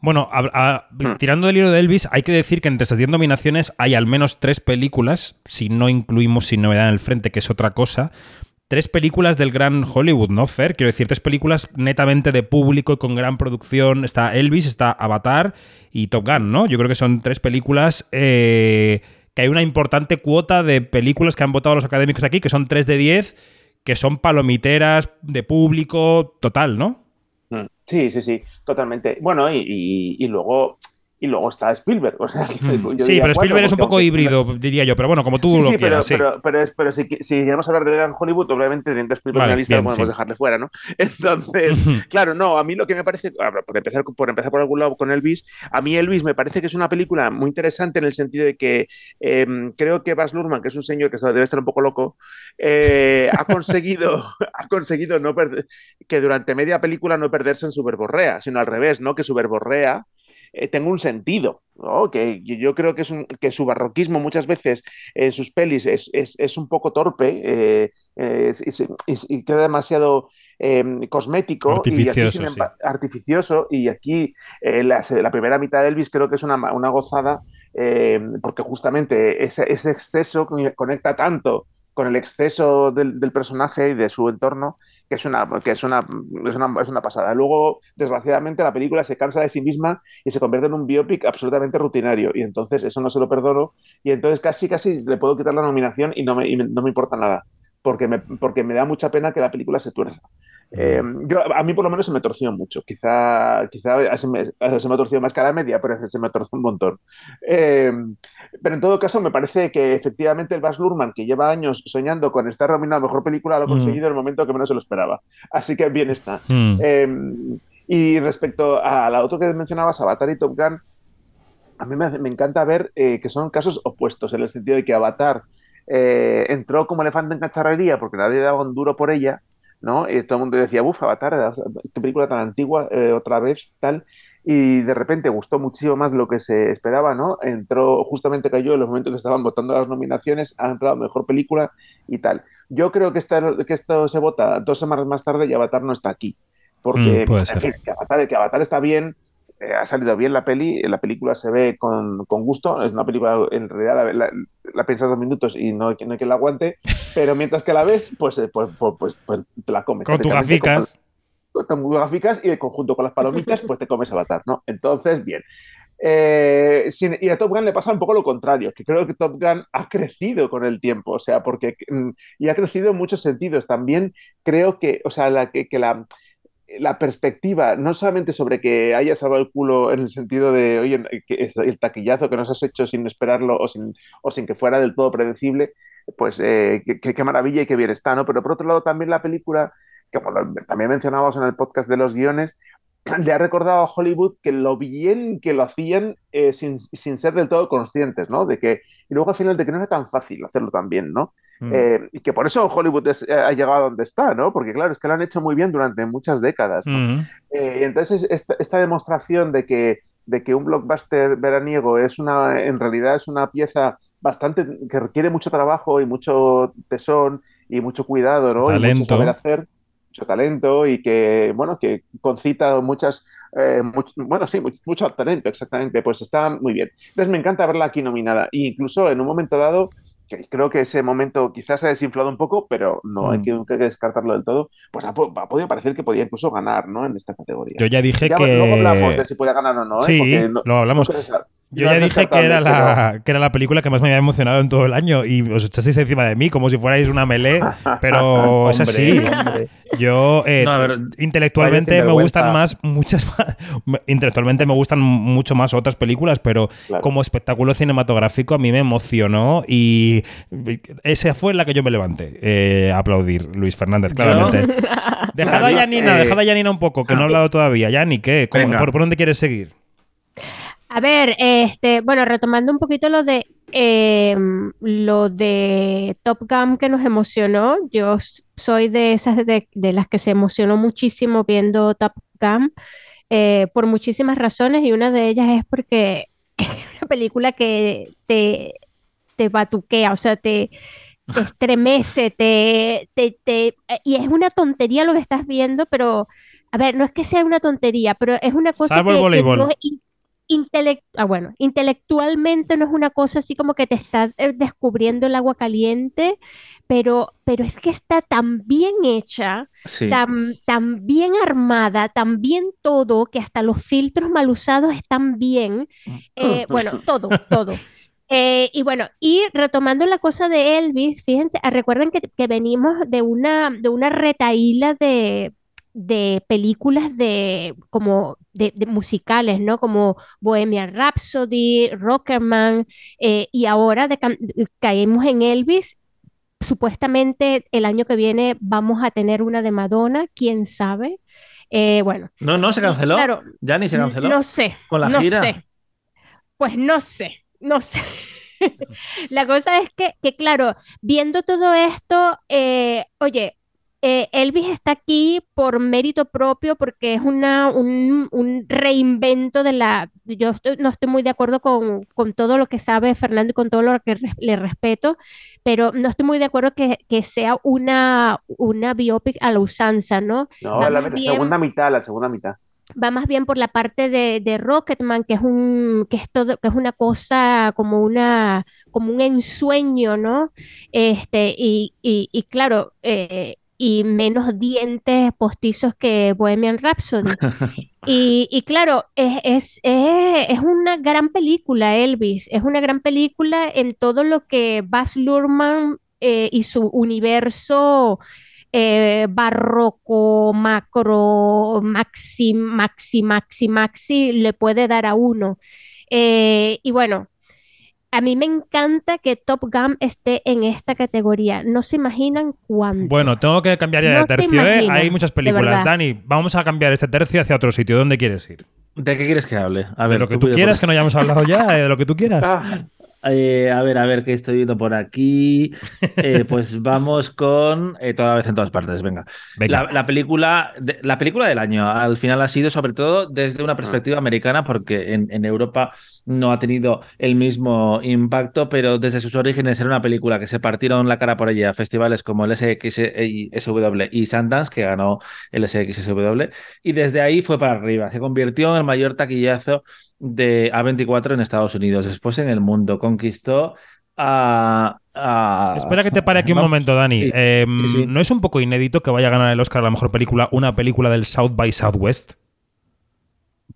Bueno, a- a- Hmm. tirando del hilo de Elvis, hay que decir que entre esas 10 nominaciones hay al menos tres películas, si no incluimos Sin Novedad en el Frente, que es otra cosa. Tres películas del gran Hollywood, ¿no, Fer? Quiero decir, tres películas netamente de público y con gran producción. Está Elvis, está Avatar y Top Gun, ¿no? Yo creo que son tres películas eh, que hay una importante cuota de películas que han votado los académicos aquí, que son tres de 10, que son palomiteras de público total, ¿no? Mm. Sí, sí, sí, totalmente. Bueno, y, y- y luego y luego está Spielberg. O sea, que yo Hmm. Sí, diría pero cuatro, Spielberg es un poco aunque- híbrido, diría yo, pero bueno, como tú Sí, lo sí, pero, quieras, sí. pero, pero, es- pero si, si queremos hablar de gran Hollywood, obviamente teniendo a Spielberg Vale, en la lista bien, no podemos sí. dejarle fuera, ¿no? Entonces, claro, no, a mí lo que me parece, ah, por empezar, por empezar por algún lado con Elvis, a mí Elvis me parece que es una película muy interesante en el sentido de que eh, creo que Baz Luhrmann, que es un señor que está- debe estar un poco loco, eh, ha conseguido, ha conseguido no perder, que durante media película no perderse en su verborrea, sino al revés, ¿no? Que su verborrea eh, tenga un sentido, ¿no? Que yo- creo que, es un- que su barroquismo muchas veces en sus pelis es, es- es un poco torpe eh, eh, y queda demasiado eh, cosmético y aquí, Artificioso, sin sí. emba- artificioso y aquí eh, la, la primera mitad de Elvis creo que es una, una gozada eh, porque justamente ese, ese exceso conecta tanto con el exceso del, personaje y de su entorno que es una, que es una, es una, es una pasada. Luego, desgraciadamente, la película se cansa de sí misma y se convierte en un biopic absolutamente rutinario. Y entonces eso no se lo perdono. Y entonces casi, casi le puedo quitar la nominación y no me, no me importa nada. Porque porque me da mucha pena que la película se tuerza. Eh, yo, a mí por lo menos se me torció mucho. Quizá, quizá se, me, se me ha torcido más que a la media, pero se me torció un montón. Eh, pero en todo caso, me parece que efectivamente el Baz Luhrmann, que lleva años soñando con estar nominado a Mejor Película, lo ha Mm. conseguido en el momento que menos se lo esperaba. Así que bien está. Mm. Eh, y respecto a la otra que mencionabas, Avatar y Top Gun, a mí me encanta ver eh, que son casos opuestos, en el sentido de que Avatar eh, entró como elefante en cacharrería porque nadie daba un duro por ella, ¿no? Y todo el mundo decía, uff, Avatar, qué película tan antigua, eh, otra vez, tal. Y de repente gustó muchísimo más lo que se esperaba, ¿no? Entró, justamente cayó en los momentos que estaban votando las nominaciones, ha entrado mejor película y tal. Yo creo que, esta, que esto se vota dos semanas más tarde y Avatar no está aquí. Porque, Mm, puede en ser. fin, que Avatar, que Avatar está bien, eh, ha salido bien la peli, la película se ve con, con gusto, es una película, en realidad la, la, la piensas dos minutos y no, no hay quien la aguante, pero mientras que la ves, pues, eh, pues, pues, pues, pues te la comes. Con tus gaficas. Con, con tus gaficas y en conjunto con las palomitas, pues te comes Avatar, ¿no? Entonces, bien. Eh, sin- y a Top Gun le pasa un poco lo contrario, que creo que Top Gun ha crecido con el tiempo, o sea, porque mm, y ha crecido en muchos sentidos. También creo que, o sea, la, que, que la, la perspectiva, no solamente sobre que haya salvado el culo en el sentido de, oye, el taquillazo que nos has hecho sin esperarlo o sin, o sin que fuera del todo predecible, pues eh, qué, maravilla y qué bien está, ¿no? Pero por otro lado, también la película, como lo- también mencionábamos en el podcast de los guiones, le ha recordado a Hollywood que lo bien que lo hacían eh, sin, sin ser del todo conscientes, ¿no? De que, y luego al final de que no era tan fácil hacerlo tan bien, ¿no? Mm. Eh, y que por eso Hollywood es- eh, ha llegado a donde está, ¿no? Porque claro, es que lo han hecho muy bien durante muchas décadas, ¿no? Mm. Eh, y entonces esta, esta demostración de que, de que un blockbuster veraniego es una, en realidad es una pieza bastante que requiere mucho trabajo y mucho tesón y mucho cuidado, ¿no? Y Talento. mucho saber hacer, mucho talento y que, bueno, que concita muchas, eh, much- bueno, sí, much- mucho talento, exactamente, pues está muy bien. Entonces me encanta verla aquí nominada e incluso en un momento dado creo que ese momento quizás se ha desinflado un poco, pero no hay Mm. que, nunca hay que descartarlo del todo, pues ha, po- ha podido parecer que podía incluso ganar, ¿no? En esta categoría. Yo ya dije Ya, que. Luego hablamos de si puede ganar o no, ¿eh? Sí, Porque no- lo hablamos. Yo No ya dije que era, la, que era la película que más me había emocionado en todo el año y os echasteis encima de mí como si fuerais una melee, pero es así. hombre. Yo eh, No, a ver, intelectualmente me gustan más muchas más, me- intelectualmente me gustan mucho más otras películas, pero Claro. como espectáculo cinematográfico a mí me emocionó y esa fue la que yo me levanté eh, a aplaudir, Luis Fernández, claramente. Dejad a Yanina, eh, dejad a Yanina un poco, que no ha hablado todavía. Yani, ¿qué? ¿Cómo- Venga. por, por dónde quieres seguir? A ver, este, bueno, retomando un poquito lo de em, lo de Top Gun que nos emocionó, yo soy de esas de, de las que se emocionó muchísimo viendo Top Gun eh, por muchísimas razones y una de ellas es porque es una película que te, te batuquea, o sea, te, te estremece, te, te, te- y es una tontería lo que estás viendo, pero, a ver, no es que sea una tontería, pero es una cosa Salvo el que, que voleibol. no in- intelect- ah, bueno, intelectualmente no es una cosa así como que te está eh, descubriendo el agua caliente, pero, pero es que está tan bien hecha, Sí. tan, tan bien armada, tan bien todo, que hasta los filtros mal usados están bien. Eh, bueno, todo, todo. Eh, y bueno, y retomando la cosa de Elvis, fíjense, ah, recuerden que, que venimos de una, de una retaíla de, de películas de, como de, de musicales, ¿no? Como Bohemian Rhapsody, Rocketman, eh, y ahora de caemos en Elvis. Supuestamente el año que viene vamos a tener una de Madonna, quién sabe. Eh, bueno, No, no, se canceló. claro, Ya ni se canceló. no sé. Con la no gira. sé. Pues no sé, no sé. La cosa es que, que, claro, viendo todo esto, eh, oye, eh, Elvis está aquí por mérito propio porque es una, un, un reinvento de la... Yo estoy- no estoy muy de acuerdo con, con todo lo que sabe Fernando y con todo lo que res- le respeto, pero no estoy muy de acuerdo que, que sea una, una biopic a la usanza, ¿no? No, Va la, la bien- segunda mitad, la segunda mitad. va más bien por la parte de, de Rocketman, que es un, que es todo, que es una cosa como una, como un ensueño, ¿no? Este, y, y, y claro, eh, y menos dientes postizos que Bohemian Rhapsody. Y, y claro, es, es, es, es una gran película, Elvis, es una gran película en todo lo que Baz Luhrmann eh, y su universo eh, barroco, macro, maxi, maxi, maxi, maxi le puede dar a uno. Eh, y bueno, a mí me encanta que Top Gun esté en esta categoría. No se imaginan cuánto. Bueno, tengo que cambiar ya No de tercio, ¿eh? Hay muchas películas. Dani, vamos a cambiar este tercio hacia otro sitio. ¿Dónde quieres ir? ¿De qué quieres que hable? A de ver, lo que tú quieras, que no hayamos hablado ya, eh, de lo que tú quieras. Ah, Eh, a ver, a ver, ¿qué estoy viendo por aquí? Eh, pues vamos con eh, toda vez en todas partes, venga. Venga. La, la película, de- la película del año al final ha sido sobre todo desde una perspectiva americana porque en, en Europa no ha tenido el mismo impacto, pero desde sus orígenes era una película que se partieron la cara por ella a festivales como el SXSW y Sundance, que ganó el SXSW, y desde ahí fue para arriba. Se convirtió en el mayor taquillazo de A24 en Estados Unidos, después en el mundo. Conquistó a... a- Espera que te pare aquí un Vamos. momento, Dani. Sí, Eh, sí. ¿No es un poco inédito que vaya a ganar el Oscar a la mejor película una película del South by Southwest?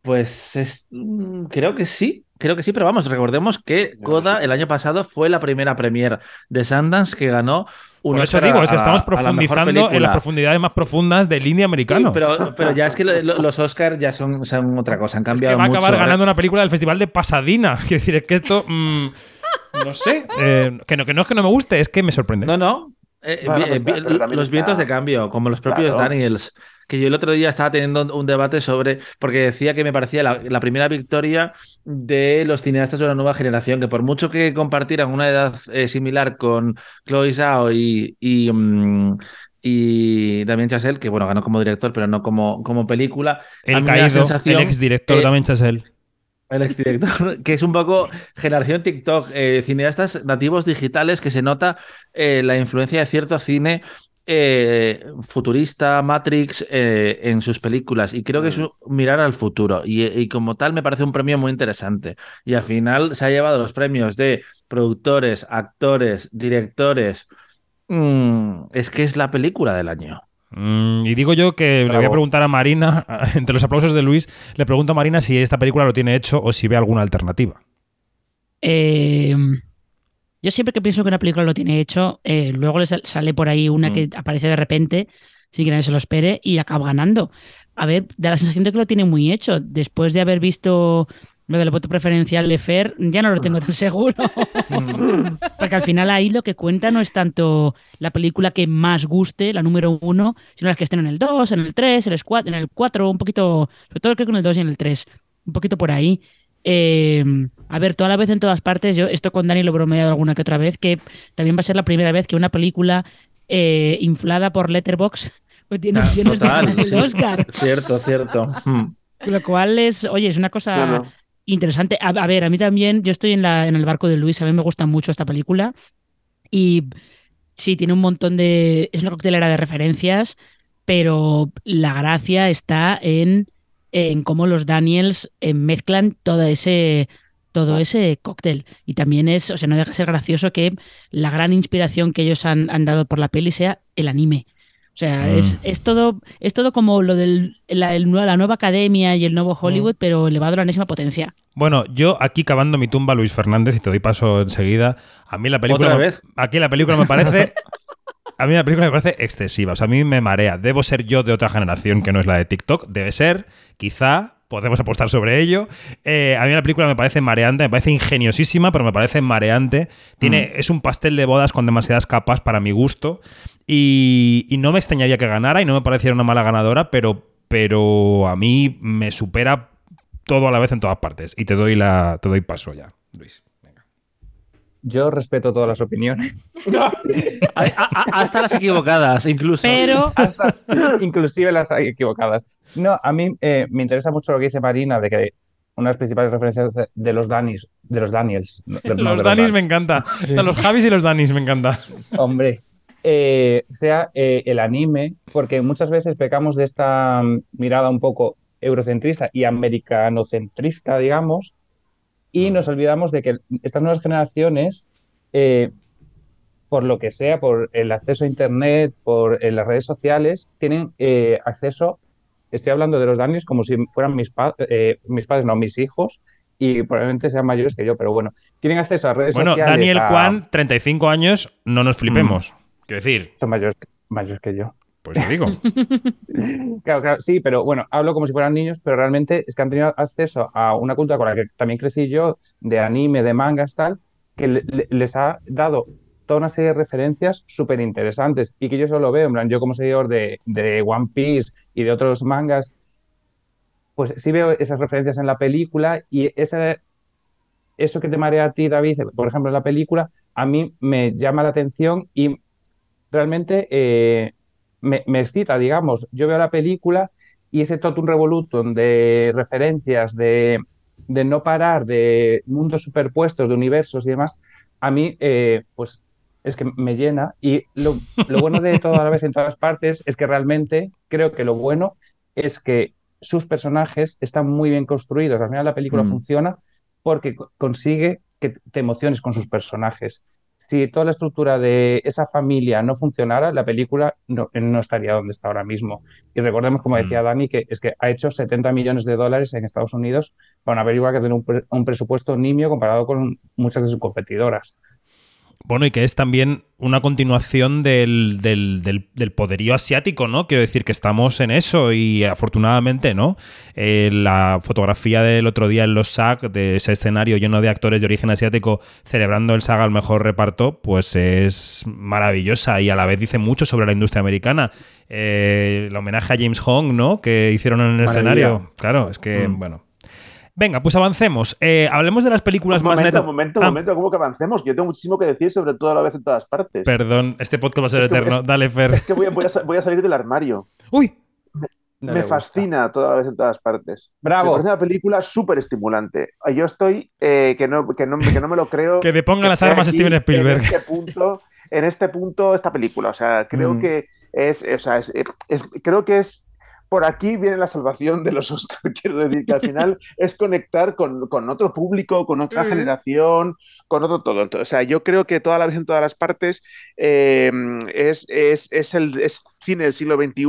Pues es- mm, creo que sí, creo que sí, pero vamos, recordemos que Coda el año pasado fue la primera premier de Sundance que ganó un Por eso digo, es que estamos la profundizando en las profundidades más profundas del indie Sí, americano. pero, pero ya es que lo- lo- los Oscars ya son, son otra cosa, han es que cambiado va a acabar Ahora- ganando una película del Festival de Pasadena. Quiero decir, es que esto. mm, no sé. eh, que, no, que no es que no me guste, es que me sorprende. No, no. Eh, Bueno, vi- pues, los está- vientos de cambio, como los propios Claro. Daniels, que yo el otro día estaba teniendo un debate sobre, porque decía que me parecía la, la primera victoria de los cineastas de una nueva generación, que por mucho que compartieran una edad eh, similar con Chloe Zhao y, y, mm, y Damien Chazelle, que bueno, ganó como director, pero no como, como película, el caído, sensación el exdirector que- también, Chasel. El exdirector, que es un poco generación TikTok, eh, cineastas nativos digitales que se nota eh, la influencia de cierto cine eh, futurista, Matrix, eh, en sus películas. Y creo que es un mirar al futuro. Y, y como tal me parece un premio muy interesante. Y al final se ha llevado los premios de productores, actores, directores. Mm, es que es la película del año. Mm, y digo yo que le voy a preguntar a Marina, entre los aplausos de Luis, le pregunto a Marina si esta película lo tiene hecho o si ve alguna alternativa. Eh, yo siempre que pienso que una película lo tiene hecho, eh, luego le sal- sale por ahí una que aparece de repente, sin que nadie se lo espere, y acaba ganando. A ver, da la sensación de que lo tiene muy hecho. Después de haber visto lo del voto preferencial de Fer, ya no lo tengo tan seguro. Porque al final ahí lo que cuenta no es tanto la película que más guste, la número uno, sino las que estén en el 2, en el 3, en el 4, en el 4, un poquito, sobre todo creo que en el 2 y en el 3, un poquito por ahí. Eh, a ver, toda la vez en todas partes, yo esto con Dani lo he bromeado alguna que otra vez, que también va a ser la primera vez que una película eh, inflada por Letterboxd pues tiene Ah, opciones de total, ganar el sí. Oscar. Cierto, cierto. Lo cual es, oye, es una cosa Claro. Interesante. A, ver, a mí también, yo estoy en, la, en el barco de Luis, a mí me gusta mucho esta película y sí, tiene un montón de... Es una coctelera de referencias, pero la gracia está en, en cómo los Daniels eh, mezclan todo ese todo ese cóctel. Y también es, o sea, no deja de ser gracioso que la gran inspiración que ellos han, han dado por la peli sea el anime. O sea, Mm. es, es todo, es todo como lo de la, la nueva academia y el nuevo Hollywood, pero elevado a la enésima potencia. Bueno, yo aquí cavando mi tumba, Luis Fernández, y te doy paso enseguida. A mí la película. ¿Otra me- vez? Aquí la película me parece. A mí la película me parece excesiva. O sea, a mí me marea. Debo ser yo de otra generación que no es la de TikTok. Debe ser, quizá. Podemos apostar sobre ello. Eh, a mí la película me parece mareante, me parece ingeniosísima, pero me parece mareante. Tiene, Es un pastel de bodas con demasiadas capas para mi gusto. Y, y no me extrañaría que ganara y no me pareciera una mala ganadora, pero, pero a mí me supera todo a la vez en todas partes. Y te doy, la, te doy paso ya, Luis. Venga. Yo respeto todas las opiniones, A- a- a- hasta las equivocadas, incluso. Pero hasta inclusive las equivocadas. No, a mí eh, me interesa mucho lo que dice Marina de que una de las principales referencias de, de los Danis, de los Daniels. no, de- no, Los Danis Dan- me encanta. Están los Javis y los Danis me encanta. Hombre, eh, sea eh, el anime, porque muchas veces pecamos de esta mm, mirada un poco eurocentrista y americanocentrista, digamos, y nos olvidamos de que estas nuevas generaciones, eh, por lo que sea, por el acceso a Internet, por eh, las redes sociales, tienen eh, acceso, estoy hablando de los Daniels como si fueran mis, pa- eh, mis padres, no, mis hijos, y probablemente sean mayores que yo, pero bueno, tienen acceso a redes Bueno, sociales. Daniel a- Kwan, 35 años, no nos flipemos. Quiero decir, Son mayores, mayores que yo. pues te digo. Claro, claro, sí, pero bueno, hablo como si fueran niños, pero realmente es que han tenido acceso a una cultura con la que también crecí yo, de anime, de mangas, tal, que le- le- les ha dado toda una serie de referencias súper interesantes y que yo solo veo, en plan, yo como seguidor de, de One Piece y de otros mangas, pues sí veo esas referencias en la película y esa, eso que te marea a ti, David, por ejemplo, en la película, a mí me llama la atención y realmente eh, me, me excita, digamos. Yo veo la película y ese totum revolutum de referencias, de, de no parar, de mundos superpuestos, de universos y demás, a mí, eh, pues es que me llena. Y lo, lo bueno de todo a la vez en todas partes es que realmente creo que lo bueno es que sus personajes están muy bien construidos. Al final la película Mm. funciona porque co- consigue que te emociones con sus personajes. Si toda la estructura de esa familia no funcionara, la película no, no estaría donde está ahora mismo. Y recordemos, como decía Mm. Dani, que es que ha hecho 70 millones de dólares en Estados Unidos para una película que tiene un, pre- un presupuesto nimio comparado con muchas de sus competidoras. Bueno, y que es también una continuación del, del- del- del poderío asiático, ¿no? Quiero decir que estamos en eso y afortunadamente, ¿no? Eh, la fotografía del otro día en los SAG, de ese escenario lleno de actores de origen asiático celebrando el SAG al mejor reparto, pues es maravillosa y a la vez dice mucho sobre la industria americana. Eh, el homenaje a James Hong, ¿no? Que hicieron en el Maravilla. escenario. Claro, es que, Mm. bueno. Venga, pues avancemos. Eh, hablemos de las películas Un más netas. un momento, Ah, un momento, ¿cómo que avancemos? Yo tengo muchísimo que decir sobre todo a la vez en todas partes. Perdón, este podcast va a ser Es que eterno. es- Dale, Fer. Es que voy a, voy a sa- voy a salir del armario. Uy, No me fascina toda la vez en todas partes. Me ¡Bravo! parece una película súper estimulante. Yo estoy eh, que, no, que, no, que no me lo creo. que deponga las esté armas aquí Steven Spielberg. En este punto, en este punto esta película. O sea, creo Mm. que es, o sea, es- es- creo que es por aquí viene la salvación de los Oscars. Quiero decir que al final es conectar con, con otro público, con otra generación, con otro todo. Entonces, o sea, yo creo que toda la vez en todas las partes eh, es, es, es el es cine del siglo XXI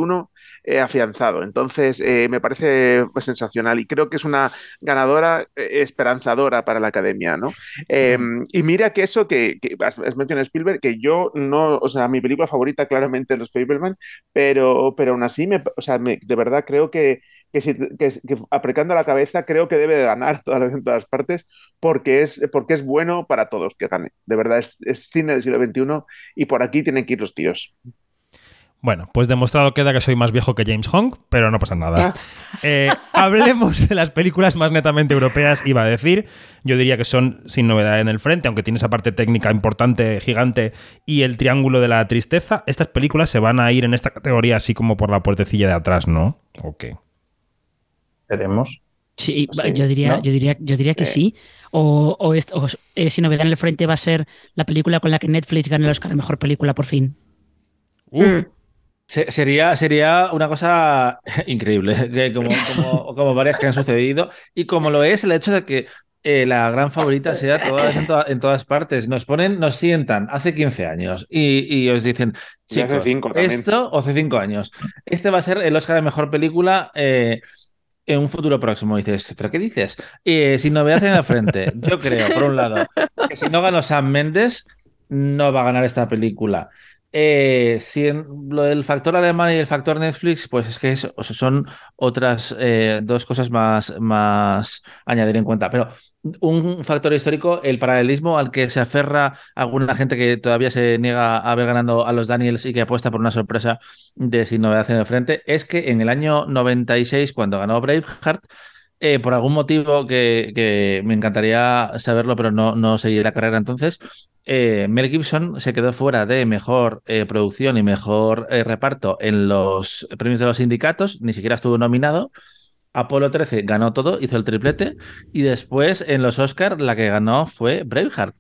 eh, afianzado. Entonces, eh, me parece pues, sensacional y creo que es una ganadora eh, esperanzadora para la academia, ¿no? Eh, y mira que eso que, que has, mencionado Spielberg, que yo no, o sea, mi película favorita claramente es Los Fableman, pero, pero aún así, me, o sea, me- de verdad creo que, que, si- que- que apretando la cabeza, creo que debe de ganar todas en todas partes, porque es, porque es bueno para todos que gane. De verdad, es, es cine del siglo XXI y por aquí tienen que ir los tíos. Bueno, pues demostrado queda que soy más viejo que James Hong, pero no pasa nada. Ah. Eh, hablemos de las películas más netamente europeas, iba a decir. Yo diría que son sin novedad en el frente, aunque tiene esa parte técnica importante, gigante, y el triángulo de la tristeza. Estas películas se van a ir en esta categoría así como por la puertecilla de atrás, ¿no? Ok. Veremos. Sí, Sí, yo diría, ¿no? yo diría, yo diría que Eh. sí. O, o, o, eh, si novedad en el frente va a ser la película con la que Netflix gane el Oscar a mejor película por fin. Se- Sería, sería una cosa increíble, que como, como, como varias que han sucedido, y como lo es el hecho de que eh, la gran favorita sea toda en, toda- en todas partes. Nos ponen, nos sientan hace 15 años y, y os dicen, Y hace chicos, cinco esto, o hace 5 años, este va a ser el Oscar de Mejor Película eh, en un futuro próximo. Y dices, ¿pero qué dices? Eh, sin novedad en el frente, yo creo, por un lado, que si no ganó Sam Mendes, no va a ganar esta película. Eh, si en lo del factor alemán y el factor Netflix, pues es que son otras eh, dos cosas más, más añadir en cuenta. Pero un factor histórico, el paralelismo al que se aferra alguna gente que todavía se niega a ver ganando a los Daniels y que apuesta por una sorpresa de sin novedad en el frente, es que en el año 96, cuando ganó Braveheart, eh, por algún motivo que, que me encantaría saberlo, pero no, no seguí la carrera entonces, eh, Mel Gibson se quedó fuera de mejor eh, producción y mejor eh, reparto en los premios de los sindicatos, ni siquiera estuvo nominado. Apolo 13 ganó todo, hizo el triplete, y después en los Oscars la que ganó fue Braveheart.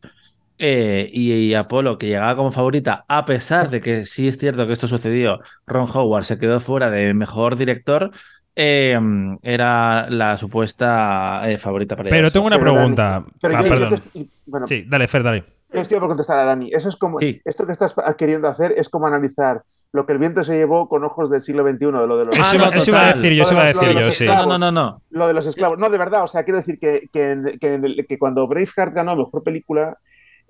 Eh, y, y Apolo, que llegaba como favorita, a pesar de que sí es cierto que esto sucedió, Ron Howard se quedó fuera de mejor director, eh, era la supuesta eh, favorita para Pero tengo una pregunta. Pero Ah, yo- yo perdón. te estoy- bueno, Sí, dale, Fer, dale. Yo estoy por contestar a Dani. Eso es como, Sí. esto que estás queriendo hacer es como analizar lo que el viento se llevó con ojos del siglo XXI, de lo de los, Ah, no, eso iba a decir yo, eso iba a decir yo, sí. esclavos. No, no, no, no. lo de los esclavos. No, de verdad, o sea, quiero decir que, que, que- que cuando Braveheart ganó mejor película.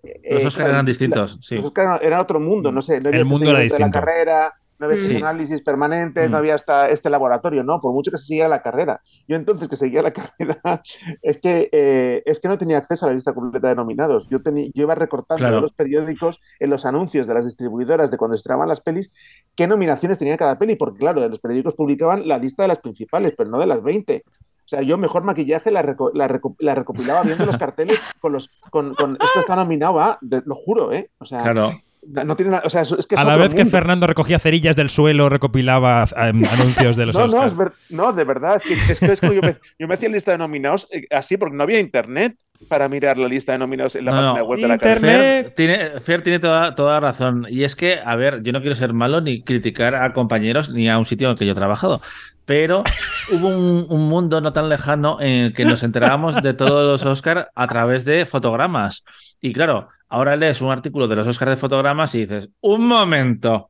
eh, Los Oscar claro, eran la- distintos, sí. Los Oscar era otro mundo, no sé. No El este mundo era de distinto. La carrera, no había Sí. análisis permanentes, Mm. no había esta, este laboratorio, ¿no? Por mucho que se siguiera la carrera. Yo entonces que seguía la carrera, es que, eh, es que no tenía acceso a la lista completa de nominados. Yo, tenía, yo iba recortando Claro. los periódicos, en los anuncios de las distribuidoras de cuando estrenaban las pelis, qué nominaciones tenía cada peli, porque claro, los periódicos publicaban la lista de las principales, pero no de las 20. O sea, yo mejor maquillaje la, reco- la, reco- la recopilaba viendo los carteles con los. Con, con- esto está nominado lo juro, ¿eh? O sea, Claro. No tiene nada. O sea, es, es que es A la vez que. Fernando recogía cerillas del suelo, recopilaba em, anuncios de los No, no, Oscars. es ver- no, de verdad, es que, es que- es que yo, me, yo me hacía lista de nominados eh, así porque no había internet para mirar la lista de nominados en la No, página no. web de la Internet. Fer tiene, Fer tiene toda, toda razón. Y es que, a ver, yo no quiero ser malo ni criticar a compañeros ni a un sitio en el que yo he trabajado. Pero hubo un, un mundo no tan lejano en el que nos enterábamos de todos los Oscars a través de fotogramas. Y claro, ahora lees un artículo de los Oscars de fotogramas y dices, un momento.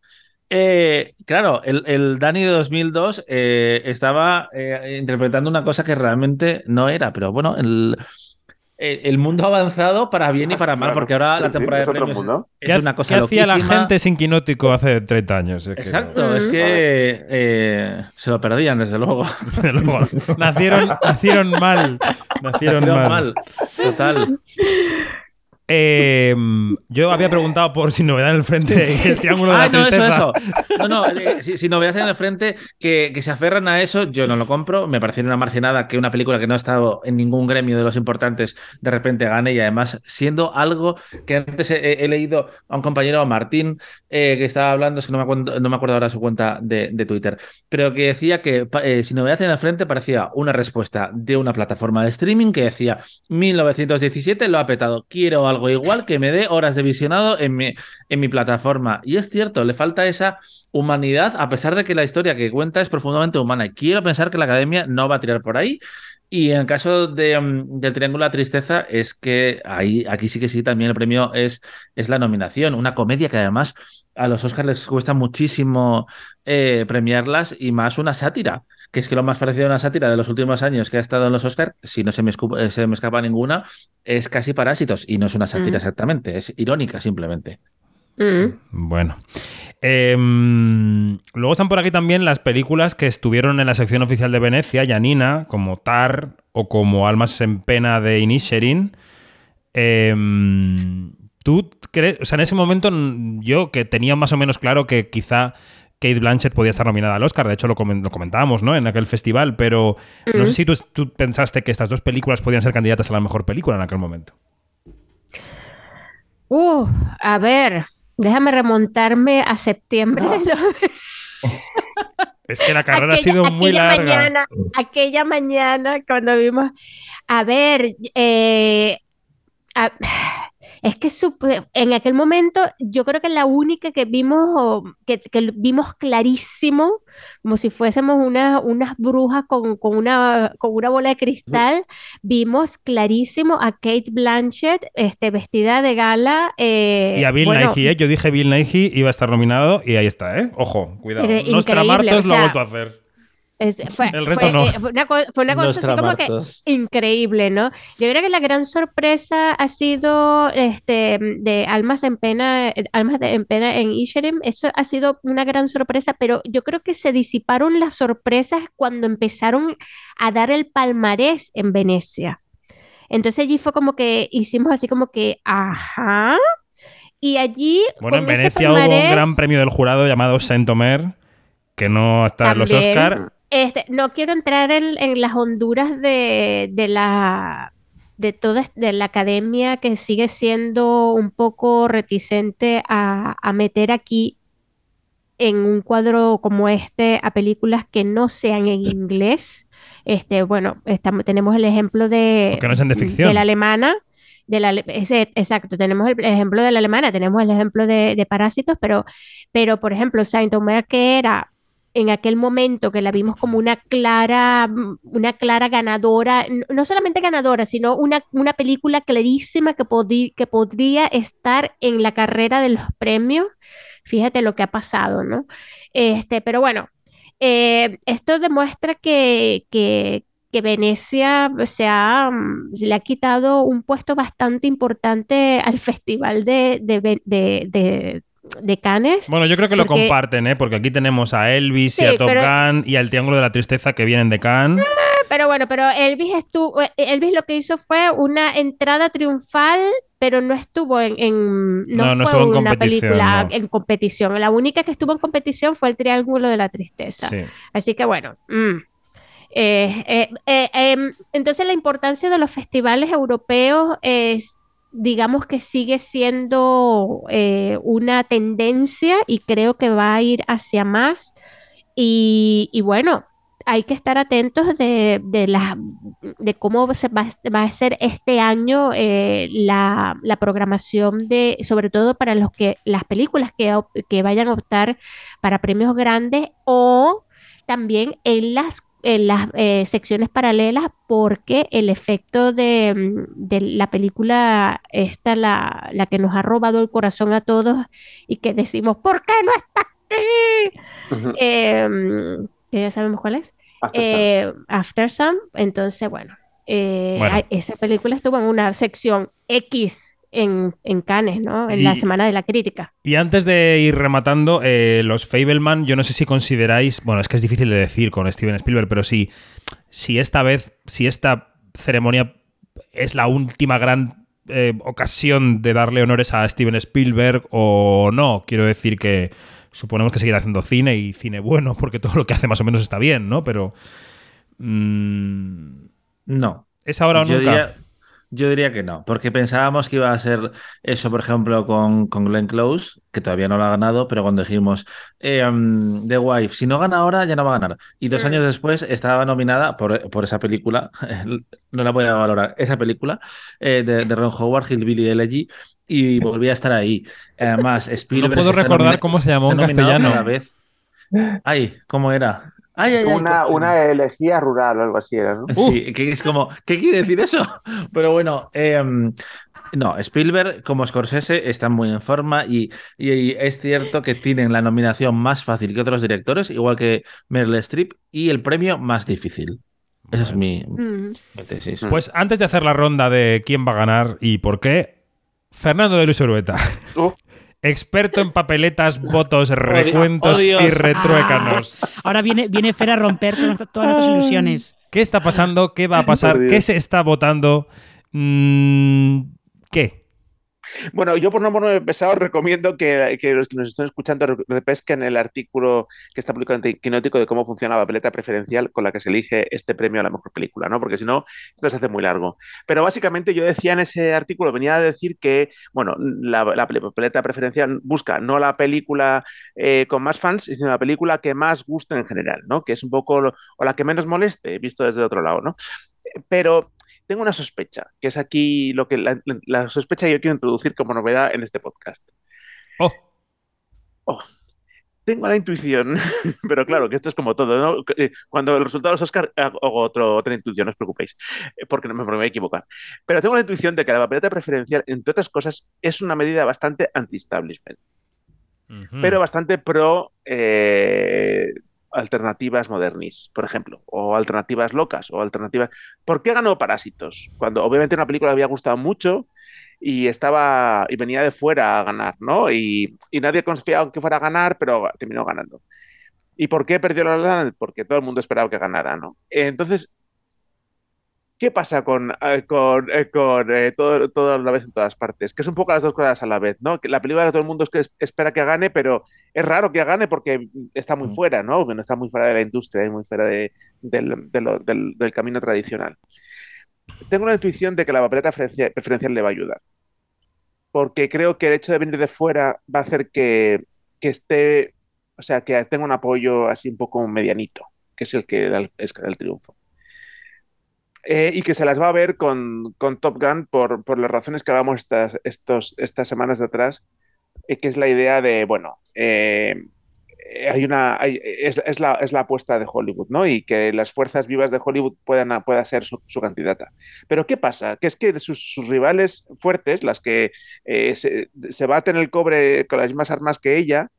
Eh, claro, el, el Dani de 2002 eh, estaba eh, interpretando una cosa que realmente no era, pero bueno, el, el, el mundo ha avanzado para bien y para mal, Claro, porque ahora sí, la sí, temporada es de otro premios mundo. es ¿Qué, una cosa qué hacía la gente sin Quinótico hace 30 años? Es que- Exacto, es que eh, se lo perdían, desde luego. Desde luego, nacieron, nacieron mal. Nacieron, Nacieron mal. mal. Total. Eh, yo había preguntado por sin novedad en el frente y el triángulo de la Ah, no, eso, tristeza. eso. No, no, eh, si, novedad en el frente, que, que se aferran a eso, yo no lo compro. Me parece una marcinada que una película que no ha estado en ningún gremio de los importantes de repente gane y además siendo algo que antes he, he leído a un compañero, a Martín, eh, que estaba hablando, es que no me acuerdo, no me acuerdo ahora su cuenta de, de Twitter, pero que decía que eh, si novedad en el frente parecía una respuesta de una plataforma de streaming que decía 1917 lo ha petado, quiero algo igual que me dé horas de visionado en mi, en mi plataforma. Y es cierto, le falta esa humanidad, a pesar de que la historia que cuenta es profundamente humana. Quiero pensar que la academia no va a tirar por ahí. Y en el caso de, um, del Triángulo de la Tristeza, es que ahí, aquí sí que sí, también el premio es, es la nominación. Una comedia que además a los Oscars les cuesta muchísimo eh, premiarlas y más una sátira. Que es que lo más parecido a una sátira de los últimos años que ha estado en los Oscars, si no se me, escu- eh, se me escapa ninguna, es casi Parásitos. Y no es una sátira Mm. exactamente, es irónica simplemente. Mm. Bueno. Em, luego están por aquí también las películas que estuvieron en la sección oficial de Venecia, Yanina, como Tar o como Almas en Pena de Inisherin. Em, ¿Tú crees? O sea, en ese momento yo que tenía más o menos claro que quizá Kate Blanchett podía estar nominada al Oscar, de hecho lo, comen- lo comentábamos, ¿no? En aquel festival, pero no sé si tú, tú pensaste que estas dos películas podían ser candidatas a la mejor película en aquel momento. Uh, a ver, déjame remontarme a septiembre. Es que la carrera ha sido muy aquella larga. Mañana, aquella mañana cuando vimos, a ver, eh, a- es que supe- en aquel momento yo creo que la única que vimos, que, que vimos clarísimo, como si fuésemos una- unas brujas con, con una, con una bola de cristal, vimos clarísimo a Kate Blanchett este, vestida de gala. eh, Y a Bill bueno, Nighy, ¿eh? Yo dije Bill Nighy iba a estar nominado y ahí está, ¿eh? Ojo, cuidado. Nostra Martos o lo ha sea, vuelto a hacer. Es- fue, El resto fue, no. eh, fue una, fue una cosa así como que increíble, ¿no? Yo creo que la gran sorpresa ha sido este de Almas en Pena, eh, Almas de- en Pena en Inisherin. Eso ha sido una gran sorpresa, pero yo creo que se disiparon las sorpresas cuando empezaron a dar el palmarés en Venecia. Entonces allí fue como que hicimos así como que, ajá. Y allí Bueno, en Venecia hubo un palmarés- gran premio del jurado llamado Saint-Omer, que no está en los. Oscar. Este, no quiero entrar en, en las honduras de, de la de toda de la academia que sigue siendo un poco reticente a, a meter aquí en un cuadro como este a películas que no sean en inglés. Este, bueno, estamos, tenemos el ejemplo de, no sean de ficción. de la alemana. De la, ale- ese- exacto, tenemos el ejemplo de la alemana, tenemos el ejemplo de, de Parásitos, pero, pero por ejemplo, Saint-Omer, que era en aquel momento que la vimos como una clara, una clara ganadora, no solamente ganadora, sino una, una película clarísima que, que podría estar en la carrera de los premios. Fíjate lo que ha pasado, ¿no? Este, pero bueno, eh, esto demuestra que, que, que Venecia se ha, se le ha quitado un puesto bastante importante al Festival de, de, de, de- de Cannes. Bueno, yo creo que lo comparten, ¿eh? Porque aquí tenemos a Elvis y a Top pero- Gun y al Triángulo de la Tristeza que vienen de Cannes. Pero bueno, pero Elvis estuvo, eh, Elvis lo que hizo fue una entrada triunfal, pero no estuvo en, en- no, No, no fue estuvo en una competición, película no. en competición. La única que estuvo en competición fue el Triángulo de la Tristeza. Sí. Así que bueno, mm. Eh, eh, eh, em, entonces la importancia de los festivales europeos es, digamos que sigue siendo eh, una tendencia y creo que va a ir hacia más. Y, bueno, hay que estar atentos de, de, la, de cómo se va, a ser este año eh, la, la programación de, sobre todo para los que, las películas que, que vayan a optar para premios grandes o también en las, en las eh, secciones paralelas, porque el efecto de, mm, de la película, esta, la, la que nos ha robado el corazón a todos y que decimos, ¿por qué no está aquí? Em, que ya sabemos cuál es. After Sun. Eh, After Sun. Entonces, bueno, eh, Bueno. esa película estuvo en una sección X en, en Cannes, ¿no? En la Semana de la Crítica. Y antes de ir rematando, eh, los Fableman, yo no sé si consideráis, bueno, es que es difícil de decir con Steven Spielberg, pero si, si esta vez, si esta ceremonia es la última gran eh, ocasión de darle honores a Steven Spielberg o no, quiero decir que suponemos que seguirá haciendo cine y cine bueno, porque todo lo que hace más o menos está bien, ¿no? Pero... mm, No. ¿Es ahora o Yo nunca? diría, yo diría que no, porque pensábamos que iba a ser eso, por ejemplo, con, con Glenn Close, que todavía no lo ha ganado, pero cuando dijimos eh, um, The Wife, si no gana ahora, ya no va a ganar. Y dos Mm. años después estaba nominada por, por esa película, no la voy a valorar, esa película eh, de, de Ron Howard, Hillbilly Elegy, y volvía a estar ahí. Además, No Spielberg puedo está recordar cómo se llamó en castellano. cada vez. Ay, ¿cómo era? Ay, ay, ay, Una, una elegía rural o algo así era, ¿no? Uh. Sí, que es como, ¿qué quiere decir eso? Pero bueno, eh, no, Spielberg como Scorsese están muy en forma y, y- y es cierto que tienen la nominación más fácil que otros directores, igual que Meryl Streep, y el premio más difícil. Esa es mi, Mm. mi tesis. Pues antes de hacer la ronda de quién va a ganar y por qué, Fernando de Luis Urueta. Uh. Experto en papeletas, votos, recuentos oh, Dios. y retruécanos. Ahora viene, viene Fer a romper todas nuestras- todas nuestras ilusiones. ¿Qué está pasando? ¿Qué va a pasar? ¿Qué se está votando? Mm, ¿Qué? Bueno, yo por no ponerme pesado recomiendo que, los que nos estén escuchando re- repesquen el artículo que está publicado en Quinótico de cómo funciona la papeleta preferencial con la que se elige este premio a la mejor película, ¿no? Porque si no, esto se hace muy largo. Pero básicamente yo decía en ese artículo, venía a decir que, bueno, la, la preferencial busca no la película eh, con más fans, sino la película que más guste en general, ¿no? Que es un poco, o la que menos moleste, visto desde otro lado, ¿no? Pero tengo una sospecha, que es aquí lo que la, la sospecha que yo quiero introducir como novedad en este podcast. Oh, Tengo la intuición, pero claro, que esto es como todo, ¿no? Eh, Cuando el resultado de los Oscar hago otro, otra intuición, no os preocupéis, eh, porque no me, voy a equivocar. Pero tengo la intuición de que la papeleta preferencial, entre otras cosas, es una medida bastante anti-establishment, pero bastante pro eh, alternativas modernis, por ejemplo, o alternativas locas, o alternativas... ¿Por qué ganó Parásitos? Cuando obviamente una película había gustado mucho y estaba y venía de fuera a ganar, ¿no? Y, nadie confiaba en que fuera a ganar, pero terminó ganando. ¿Y por qué perdió La Land? Porque todo el mundo esperaba que ganara, ¿no? Entonces, ¿qué pasa con, eh, con, eh, con eh, todo, todo a la vez en todas partes? Que es un poco las dos cosas a la vez, ¿no? Que la película de todo el mundo es que es- espera que gane, pero es raro que gane porque está muy Mm. fuera, ¿no? Bueno, está muy fuera de la industria y muy fuera de- del, de lo- del- del camino tradicional. Tengo la intuición de que la papeleta preferencia- preferencial le va a ayudar. Porque creo que el hecho de venir de fuera va a hacer que, que esté, o sea, que tenga un apoyo así un poco medianito, que es el que da el, es el triunfo. Eh, y que se las va a ver con, con Top Gun por, por las razones que hablamos estas, estos, estas semanas de atrás, eh, que es la idea de, bueno, eh, hay una, hay- es, es la, es la apuesta de Hollywood, ¿no? Y que las fuerzas vivas de Hollywood puedan, pueda ser su, su candidata. Pero ¿qué pasa? Que es que sus, sus rivales fuertes, las que eh, se, se baten el cobre con las mismas armas que ella,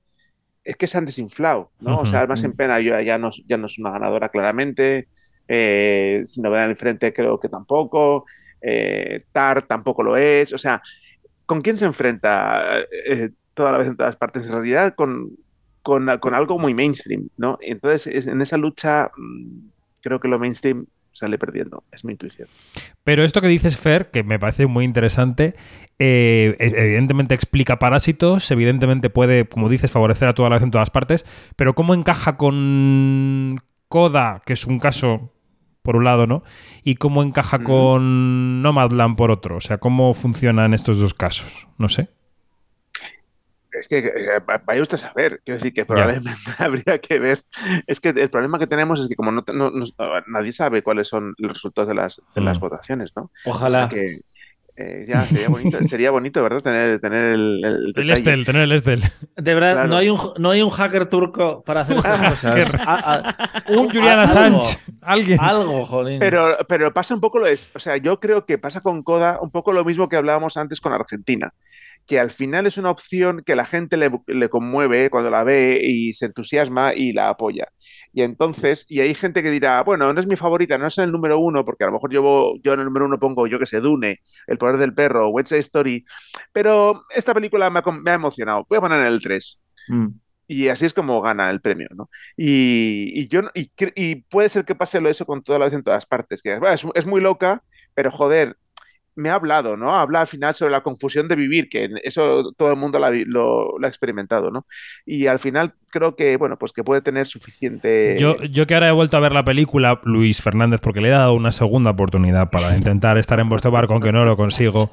es que se han desinflado, ¿no? O sea, más en pena yo ya no, ya no es una ganadora claramente, eh, sin novedad en el frente creo que tampoco, eh, Tar tampoco lo es, o sea, ¿con quién se enfrenta eh, toda la vez en todas partes? En realidad con, con, con algo muy mainstream, ¿no? Entonces, es- en esa lucha mm, creo que lo mainstream sale perdiendo, es mi intuición. Pero esto que dices, Fer, que me parece muy interesante, eh, e- evidentemente explica parásitos, evidentemente puede, como dices, favorecer a toda la vez en todas partes, pero ¿cómo encaja con Coda, que es un caso por un lado, ¿no? Y cómo encaja con Nomadland por otro. O sea, cómo funcionan estos dos casos. No sé. Es que eh, vaya usted a saber, quiero decir que probablemente habría que ver. Es que el problema que tenemos es que como no, no- no- nadie sabe cuáles son los resultados de las, de las Mm. votaciones, ¿no? Ojalá. O sea que eh, ya sería bonito, sería bonito, ¿verdad? Tener, tener el, el. Estel, tener el Estel. De verdad, Claro. no, hay un, no hay un hacker turco para hacer estas cosas. A- a- Un Julian. Assange. Alguien. Algo, jolín. Pero, pero pasa un poco lo es, o sea, yo creo que pasa con Coda un poco lo mismo que hablábamos antes con Argentina, que al final es una opción que la gente le, le conmueve cuando la ve y se entusiasma y la apoya. Y entonces, y hay gente que dirá, bueno, no es mi favorita, no es en el número uno, porque a lo mejor yo, yo en el número uno pongo, yo que sé, Dune, El poder del perro, West Side Story, pero esta película me ha, me ha emocionado, voy a poner en el 3. Mm. Y así es como gana el premio, ¿no? Y, y yo, y, y puede ser que pase lo eso con toda la vez en todas partes, que bueno, es, es muy loca, pero joder, me ha hablado, ¿no? Habla al final sobre la confusión de vivir, que eso todo el mundo la lo, lo ha experimentado, ¿no? Y al final creo que, bueno, pues que puede tener suficiente... Yo, yo que ahora he vuelto a ver la película, Luis Fernández, porque le he dado una segunda oportunidad para intentar estar en vuestro barco, aunque no lo consigo.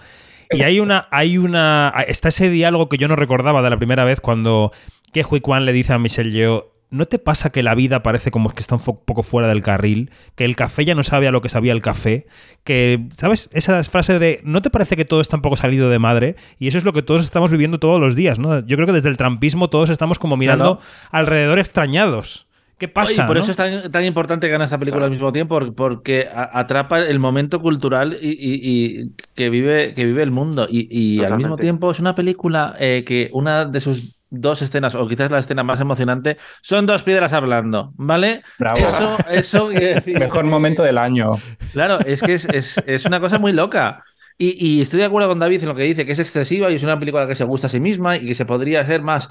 Y hay una, hay una. Está ese diálogo que yo no recordaba de la primera vez cuando que Hui Kwan le dice a Michelle Yeoh. ¿No te pasa que la vida parece como que está un poco fuera del carril? Que el café ya no sabe a lo que sabía el café. Que, ¿sabes? Esa frase de ¿no te parece que todo está un poco salido de madre? Y eso es lo que todos estamos viviendo todos los días, ¿no? Yo creo que desde el trampismo todos estamos como mirando Claro. alrededor extrañados. ¿Qué pasa? Oye, por no? eso es tan, tan importante que gane esta película al mismo tiempo, por- porque atrapa el momento cultural y, y- y que, vive, que vive el mundo. Y, y al mismo tiempo es una película eh, que una de sus dos escenas, o quizás la escena más emocionante, son dos piedras hablando, ¿vale? Bravo. Eso, eso decir- Mejor momento del año. Claro, es que es, es- es una cosa muy loca. Y, y estoy de acuerdo con David en lo que dice, que es excesiva y es una película que se gusta a sí misma y que se podría hacer más,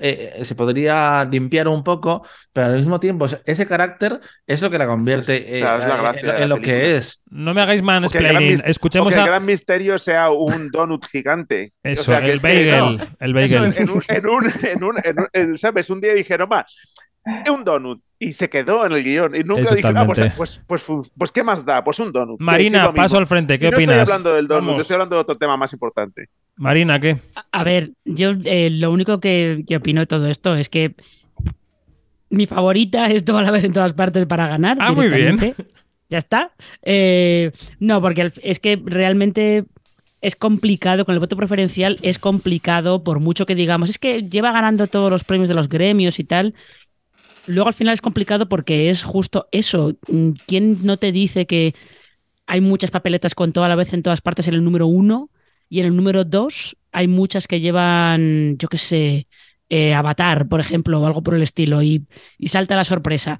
eh, se podría limpiar un poco, pero al mismo tiempo ese carácter es lo que la convierte claro, eh, la en- gracia en, lo- la que es. No me hagáis el mansplaining. mis- o Escuchemos que el a. gran misterio sea un donut gigante. Eso, O sea, que el bagel. no, el Eso, bagel. en, un, en un- en un- en un- en- ¿sabes? Un día dijeron, va, un donut. Y se quedó en el guion. Y nunca Eh, dijeron, ah, pues, pues, pues, pues, pues, ¿qué más da? Pues un donut. Marina, paso al frente. ¿Qué no opinas? estoy hablando del donut, yo estoy hablando de otro tema más importante. Marina, ¿qué? A ver, yo eh, lo único que, que opino de todo esto es que mi favorita es toda la vez en todas partes para ganar. Ah, muy bien. Ya está. Eh, no, porque es que realmente es complicado, con el voto preferencial es complicado, por mucho que digamos, es que lleva ganando todos los premios de los gremios y tal. Luego al final es complicado porque es justo eso. Mm, ¿Quién no te dice que hay muchas papeletas con toda la vez en todas partes en el número uno? Y en el número dos hay muchas que llevan, yo qué sé, eh, Avatar, por ejemplo, o algo por el estilo, y, y salta la sorpresa.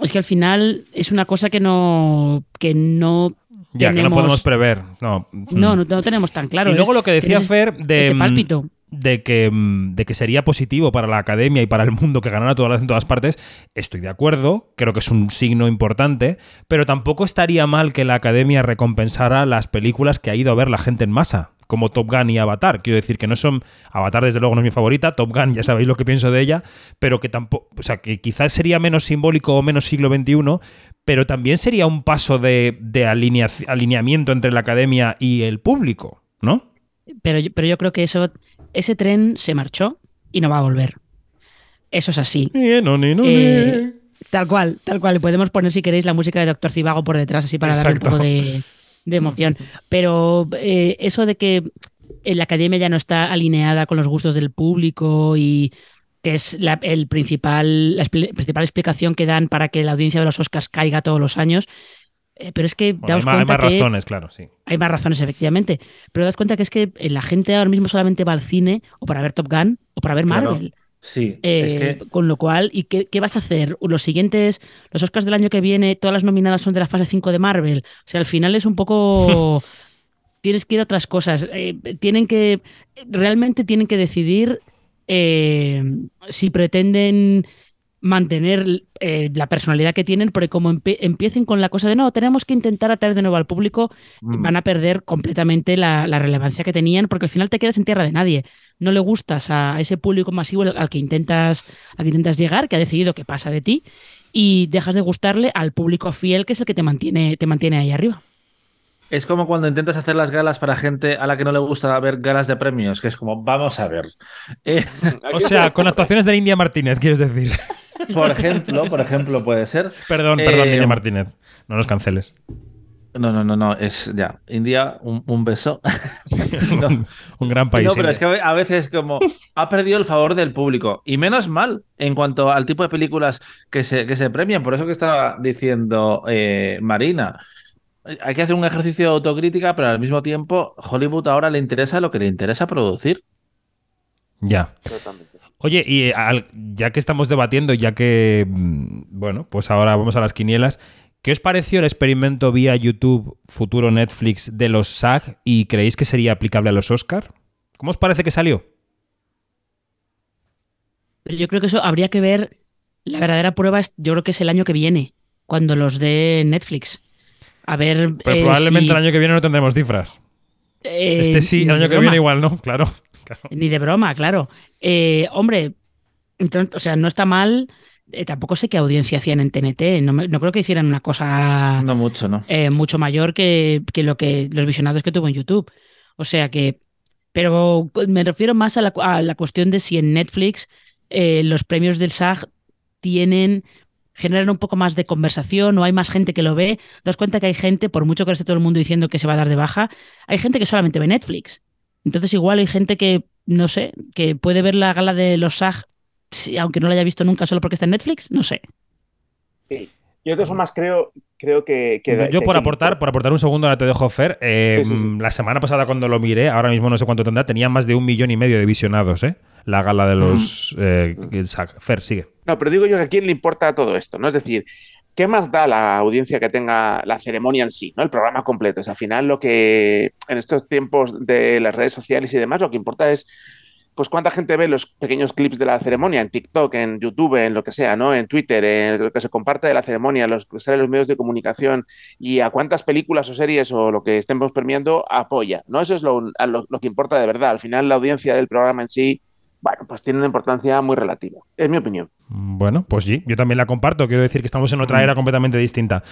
Es que al final es una cosa que no, que no, Ya, que no Tenemos- podemos prever. No, no, no, no tenemos tan claro. y luego Es- lo que decía Fer de, este mm, pálpito. De, que, mm, de que sería positivo para la academia y para el mundo que ganara toda la vez en todas partes, estoy de acuerdo, creo que es un signo importante, pero tampoco estaría mal que la academia recompensara las películas que ha ido a ver la gente en masa, como Top Gun y Avatar. Quiero decir que no son. Avatar, desde luego, no es mi favorita, Top Gun, ya sabéis lo que pienso de ella, pero que tampoco. O sea, que quizás sería menos simbólico o menos siglo XXI, pero también sería un paso de, de alinea- alineamiento entre la academia y el público, ¿no? Pero, pero yo creo que eso, ese tren se marchó y no va a volver. Eso es así. Eh, no, no. Eh, Tal cual, tal cual. Podemos poner, si queréis, la música de Doctor Cibago por detrás, así para darle un Exacto. poco de, de emoción. Pero eh, eso de que eh, la academia ya no está alineada con los gustos del público y que es la, el principal, la principal explicación que dan para que la audiencia de los Oscars caiga todos los años. Eh, pero es que Bueno, hay daos más, hay cuenta más que razones, claro, sí. hay más razones, efectivamente. Pero daos cuenta que es que eh, la gente ahora mismo solamente va al cine o para ver Top Gun o para ver Claro. Marvel. Sí, Eh, es que Con lo cual, ¿y qué, qué vas a hacer? Los siguientes, los Oscars del año que viene, todas las nominadas son de la fase 5 de Marvel. O sea, al final es un poco. tienes que ir a otras cosas. Eh, tienen que. Realmente tienen que decidir eh, si pretenden mantener eh, la personalidad que tienen, porque como empie- empiecen con la cosa de no, tenemos que intentar atraer de nuevo al público, mm, van a perder completamente la, la relevancia que tenían, porque al final te quedas en tierra de nadie. No le gustas a ese público masivo al al que intentas, al que intentas llegar, que ha decidido que pasa de ti, y dejas de gustarle al público fiel que es el que te mantiene, te mantiene ahí arriba. Es como cuando intentas hacer las galas para gente a la que no le gusta ver galas de premios, que es como, vamos a ver. Eh, O sea, con actuaciones de India Martínez, quieres decir. Por ejemplo, por ejemplo, puede ser. Perdón, perdón, Eh, India Martínez. No nos canceles. No, no, no, no, es ya. India, un, un beso. No. Un gran país. No, pero India. es que a veces como ha perdido el favor del público. Y menos mal en cuanto al tipo de películas que se, que se premian. Por eso que estaba diciendo eh, Marina. Hay que hacer un ejercicio de autocrítica, pero al mismo tiempo Hollywood ahora le interesa lo que le interesa producir. Ya. Totalmente. Oye, y eh, al- ya que estamos debatiendo, ya que, mm, bueno, pues ahora vamos a las quinielas, ¿qué os pareció el experimento vía YouTube futuro Netflix de los SAG y creéis que sería aplicable a los Oscar? ¿Cómo os parece que salió? Yo creo que eso habría que ver. La verdadera prueba es, yo creo que es el año que viene, cuando los de Netflix. A ver. Pero eh, probablemente si- el año que viene no tendremos cifras. eh, este sí, el año que broma. viene igual no, claro. Claro. Ni de broma, claro. Eh, hombre, entonces, o sea, no está mal. Eh, tampoco sé qué audiencia hacían en TNT. No, me- no creo que hicieran una cosa No mucho, ¿no? eh, mucho mayor que, que lo que los visionados que tuvo en YouTube. O sea que, pero me refiero más a la, a la cuestión de si en Netflix los premios del SAG tienen generan un poco más de conversación o hay más gente que lo ve. Te das cuenta que hay gente, por mucho que esté todo el mundo diciendo que se va a dar de baja, hay gente que solamente ve Netflix. Entonces igual hay gente que, no sé, que puede ver la gala de los SAG, si- aunque no la haya visto nunca solo porque está en Netflix, no sé. Sí. Yo de todas formas creo, creo que, que- Yo que- por que- aportar, por aportar un segundo, ahora te dejo Fer. eh, Sí, sí, sí. mm, La semana pasada cuando lo miré, ahora mismo no sé cuánto tendrá, tenía más de un millón y medio de visionados, ¿eh? La gala de los eh, el SAG. Fer, sigue. No, pero digo yo que a quién le importa todo esto, ¿no? Es decir, ¿qué más da la audiencia que tenga la ceremonia en sí, ¿no? El programa completo. Es al final lo que en estos tiempos de las redes sociales y demás, lo que importa es pues cuánta gente ve los pequeños clips de la ceremonia en TikTok, en YouTube, en lo que sea, ¿no? En Twitter, en lo que se comparte de la ceremonia, los que sale en los medios de comunicación y a cuántas películas o series o lo que estemos premiando apoya, ¿no? Eso es lo, lo- lo que importa de verdad. Al final la audiencia del programa en sí, bueno, pues tiene una importancia muy relativa. Es mi opinión. Bueno, pues sí, yo también la comparto. Quiero decir que estamos en otra era completamente distinta.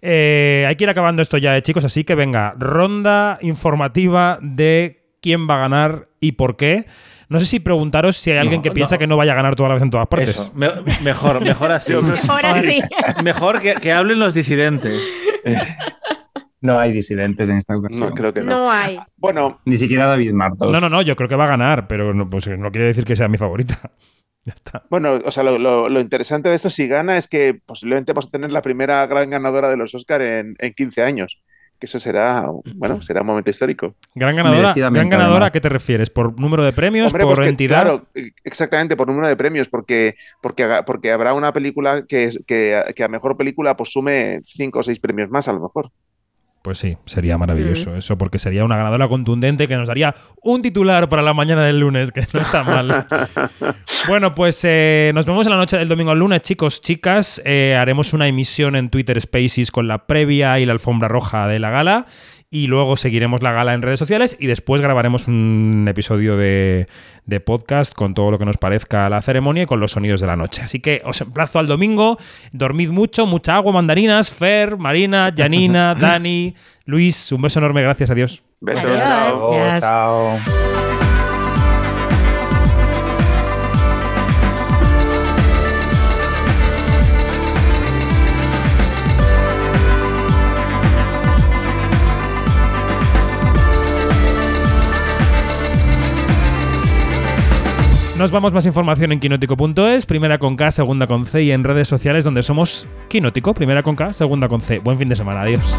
Eh, hay que ir acabando esto ya, eh, chicos, así que venga, ronda informativa de quién va a ganar y por qué. No sé si preguntaros si hay alguien No, que piensa no. que no vaya a ganar toda la vez en todas partes. Eso, me- mejor, mejor así. Mejor que, que hablen los disidentes. No hay disidentes en esta ocasión. No, creo que no. No hay. Bueno, Ni siquiera David Martos. No, no, no, yo creo que va a ganar, pero no, pues, no quiere decir que sea mi favorita. ya está. Bueno, o sea, lo, lo- lo interesante de esto, si gana, es que posiblemente vamos a tener la primera gran ganadora de los Oscar en, en 15 años. Que eso será, bueno, será un momento histórico. Gran ganadora, gran ganadora. ¿a qué te refieres? ¿Por número de premios? Hombre, ¿Por pues que, entidad? Claro, exactamente, por número de premios, porque, porque, porque habrá una película que, es- que, que a mejor película pues sume 5 o 6 premios más, a lo mejor. Pues sí, sería maravilloso eso, porque sería una ganadora contundente que nos daría un titular para la mañana del lunes, que no está mal. bueno, pues eh, nos vemos en la noche del domingo al lunes, chicos, chicas. Eh, haremos una emisión en Twitter Spaces con la previa y la alfombra roja de la gala. Y luego seguiremos la gala en redes sociales y después grabaremos un episodio de, de podcast con todo lo que nos parezca la ceremonia y con los sonidos de la noche. Así que os emplazo al domingo. Dormid mucho, mucha agua, mandarinas, Fer, Marina, Janina, Dani, Luis. Un beso enorme, gracias a Dios. Besos. Adiós. chao. Gracias. chao. Nos vamos más información en quinótico.es, primera con K, segunda con C y en redes sociales donde somos Quinótico, primera con K, segunda con C. Buen fin de semana, adiós.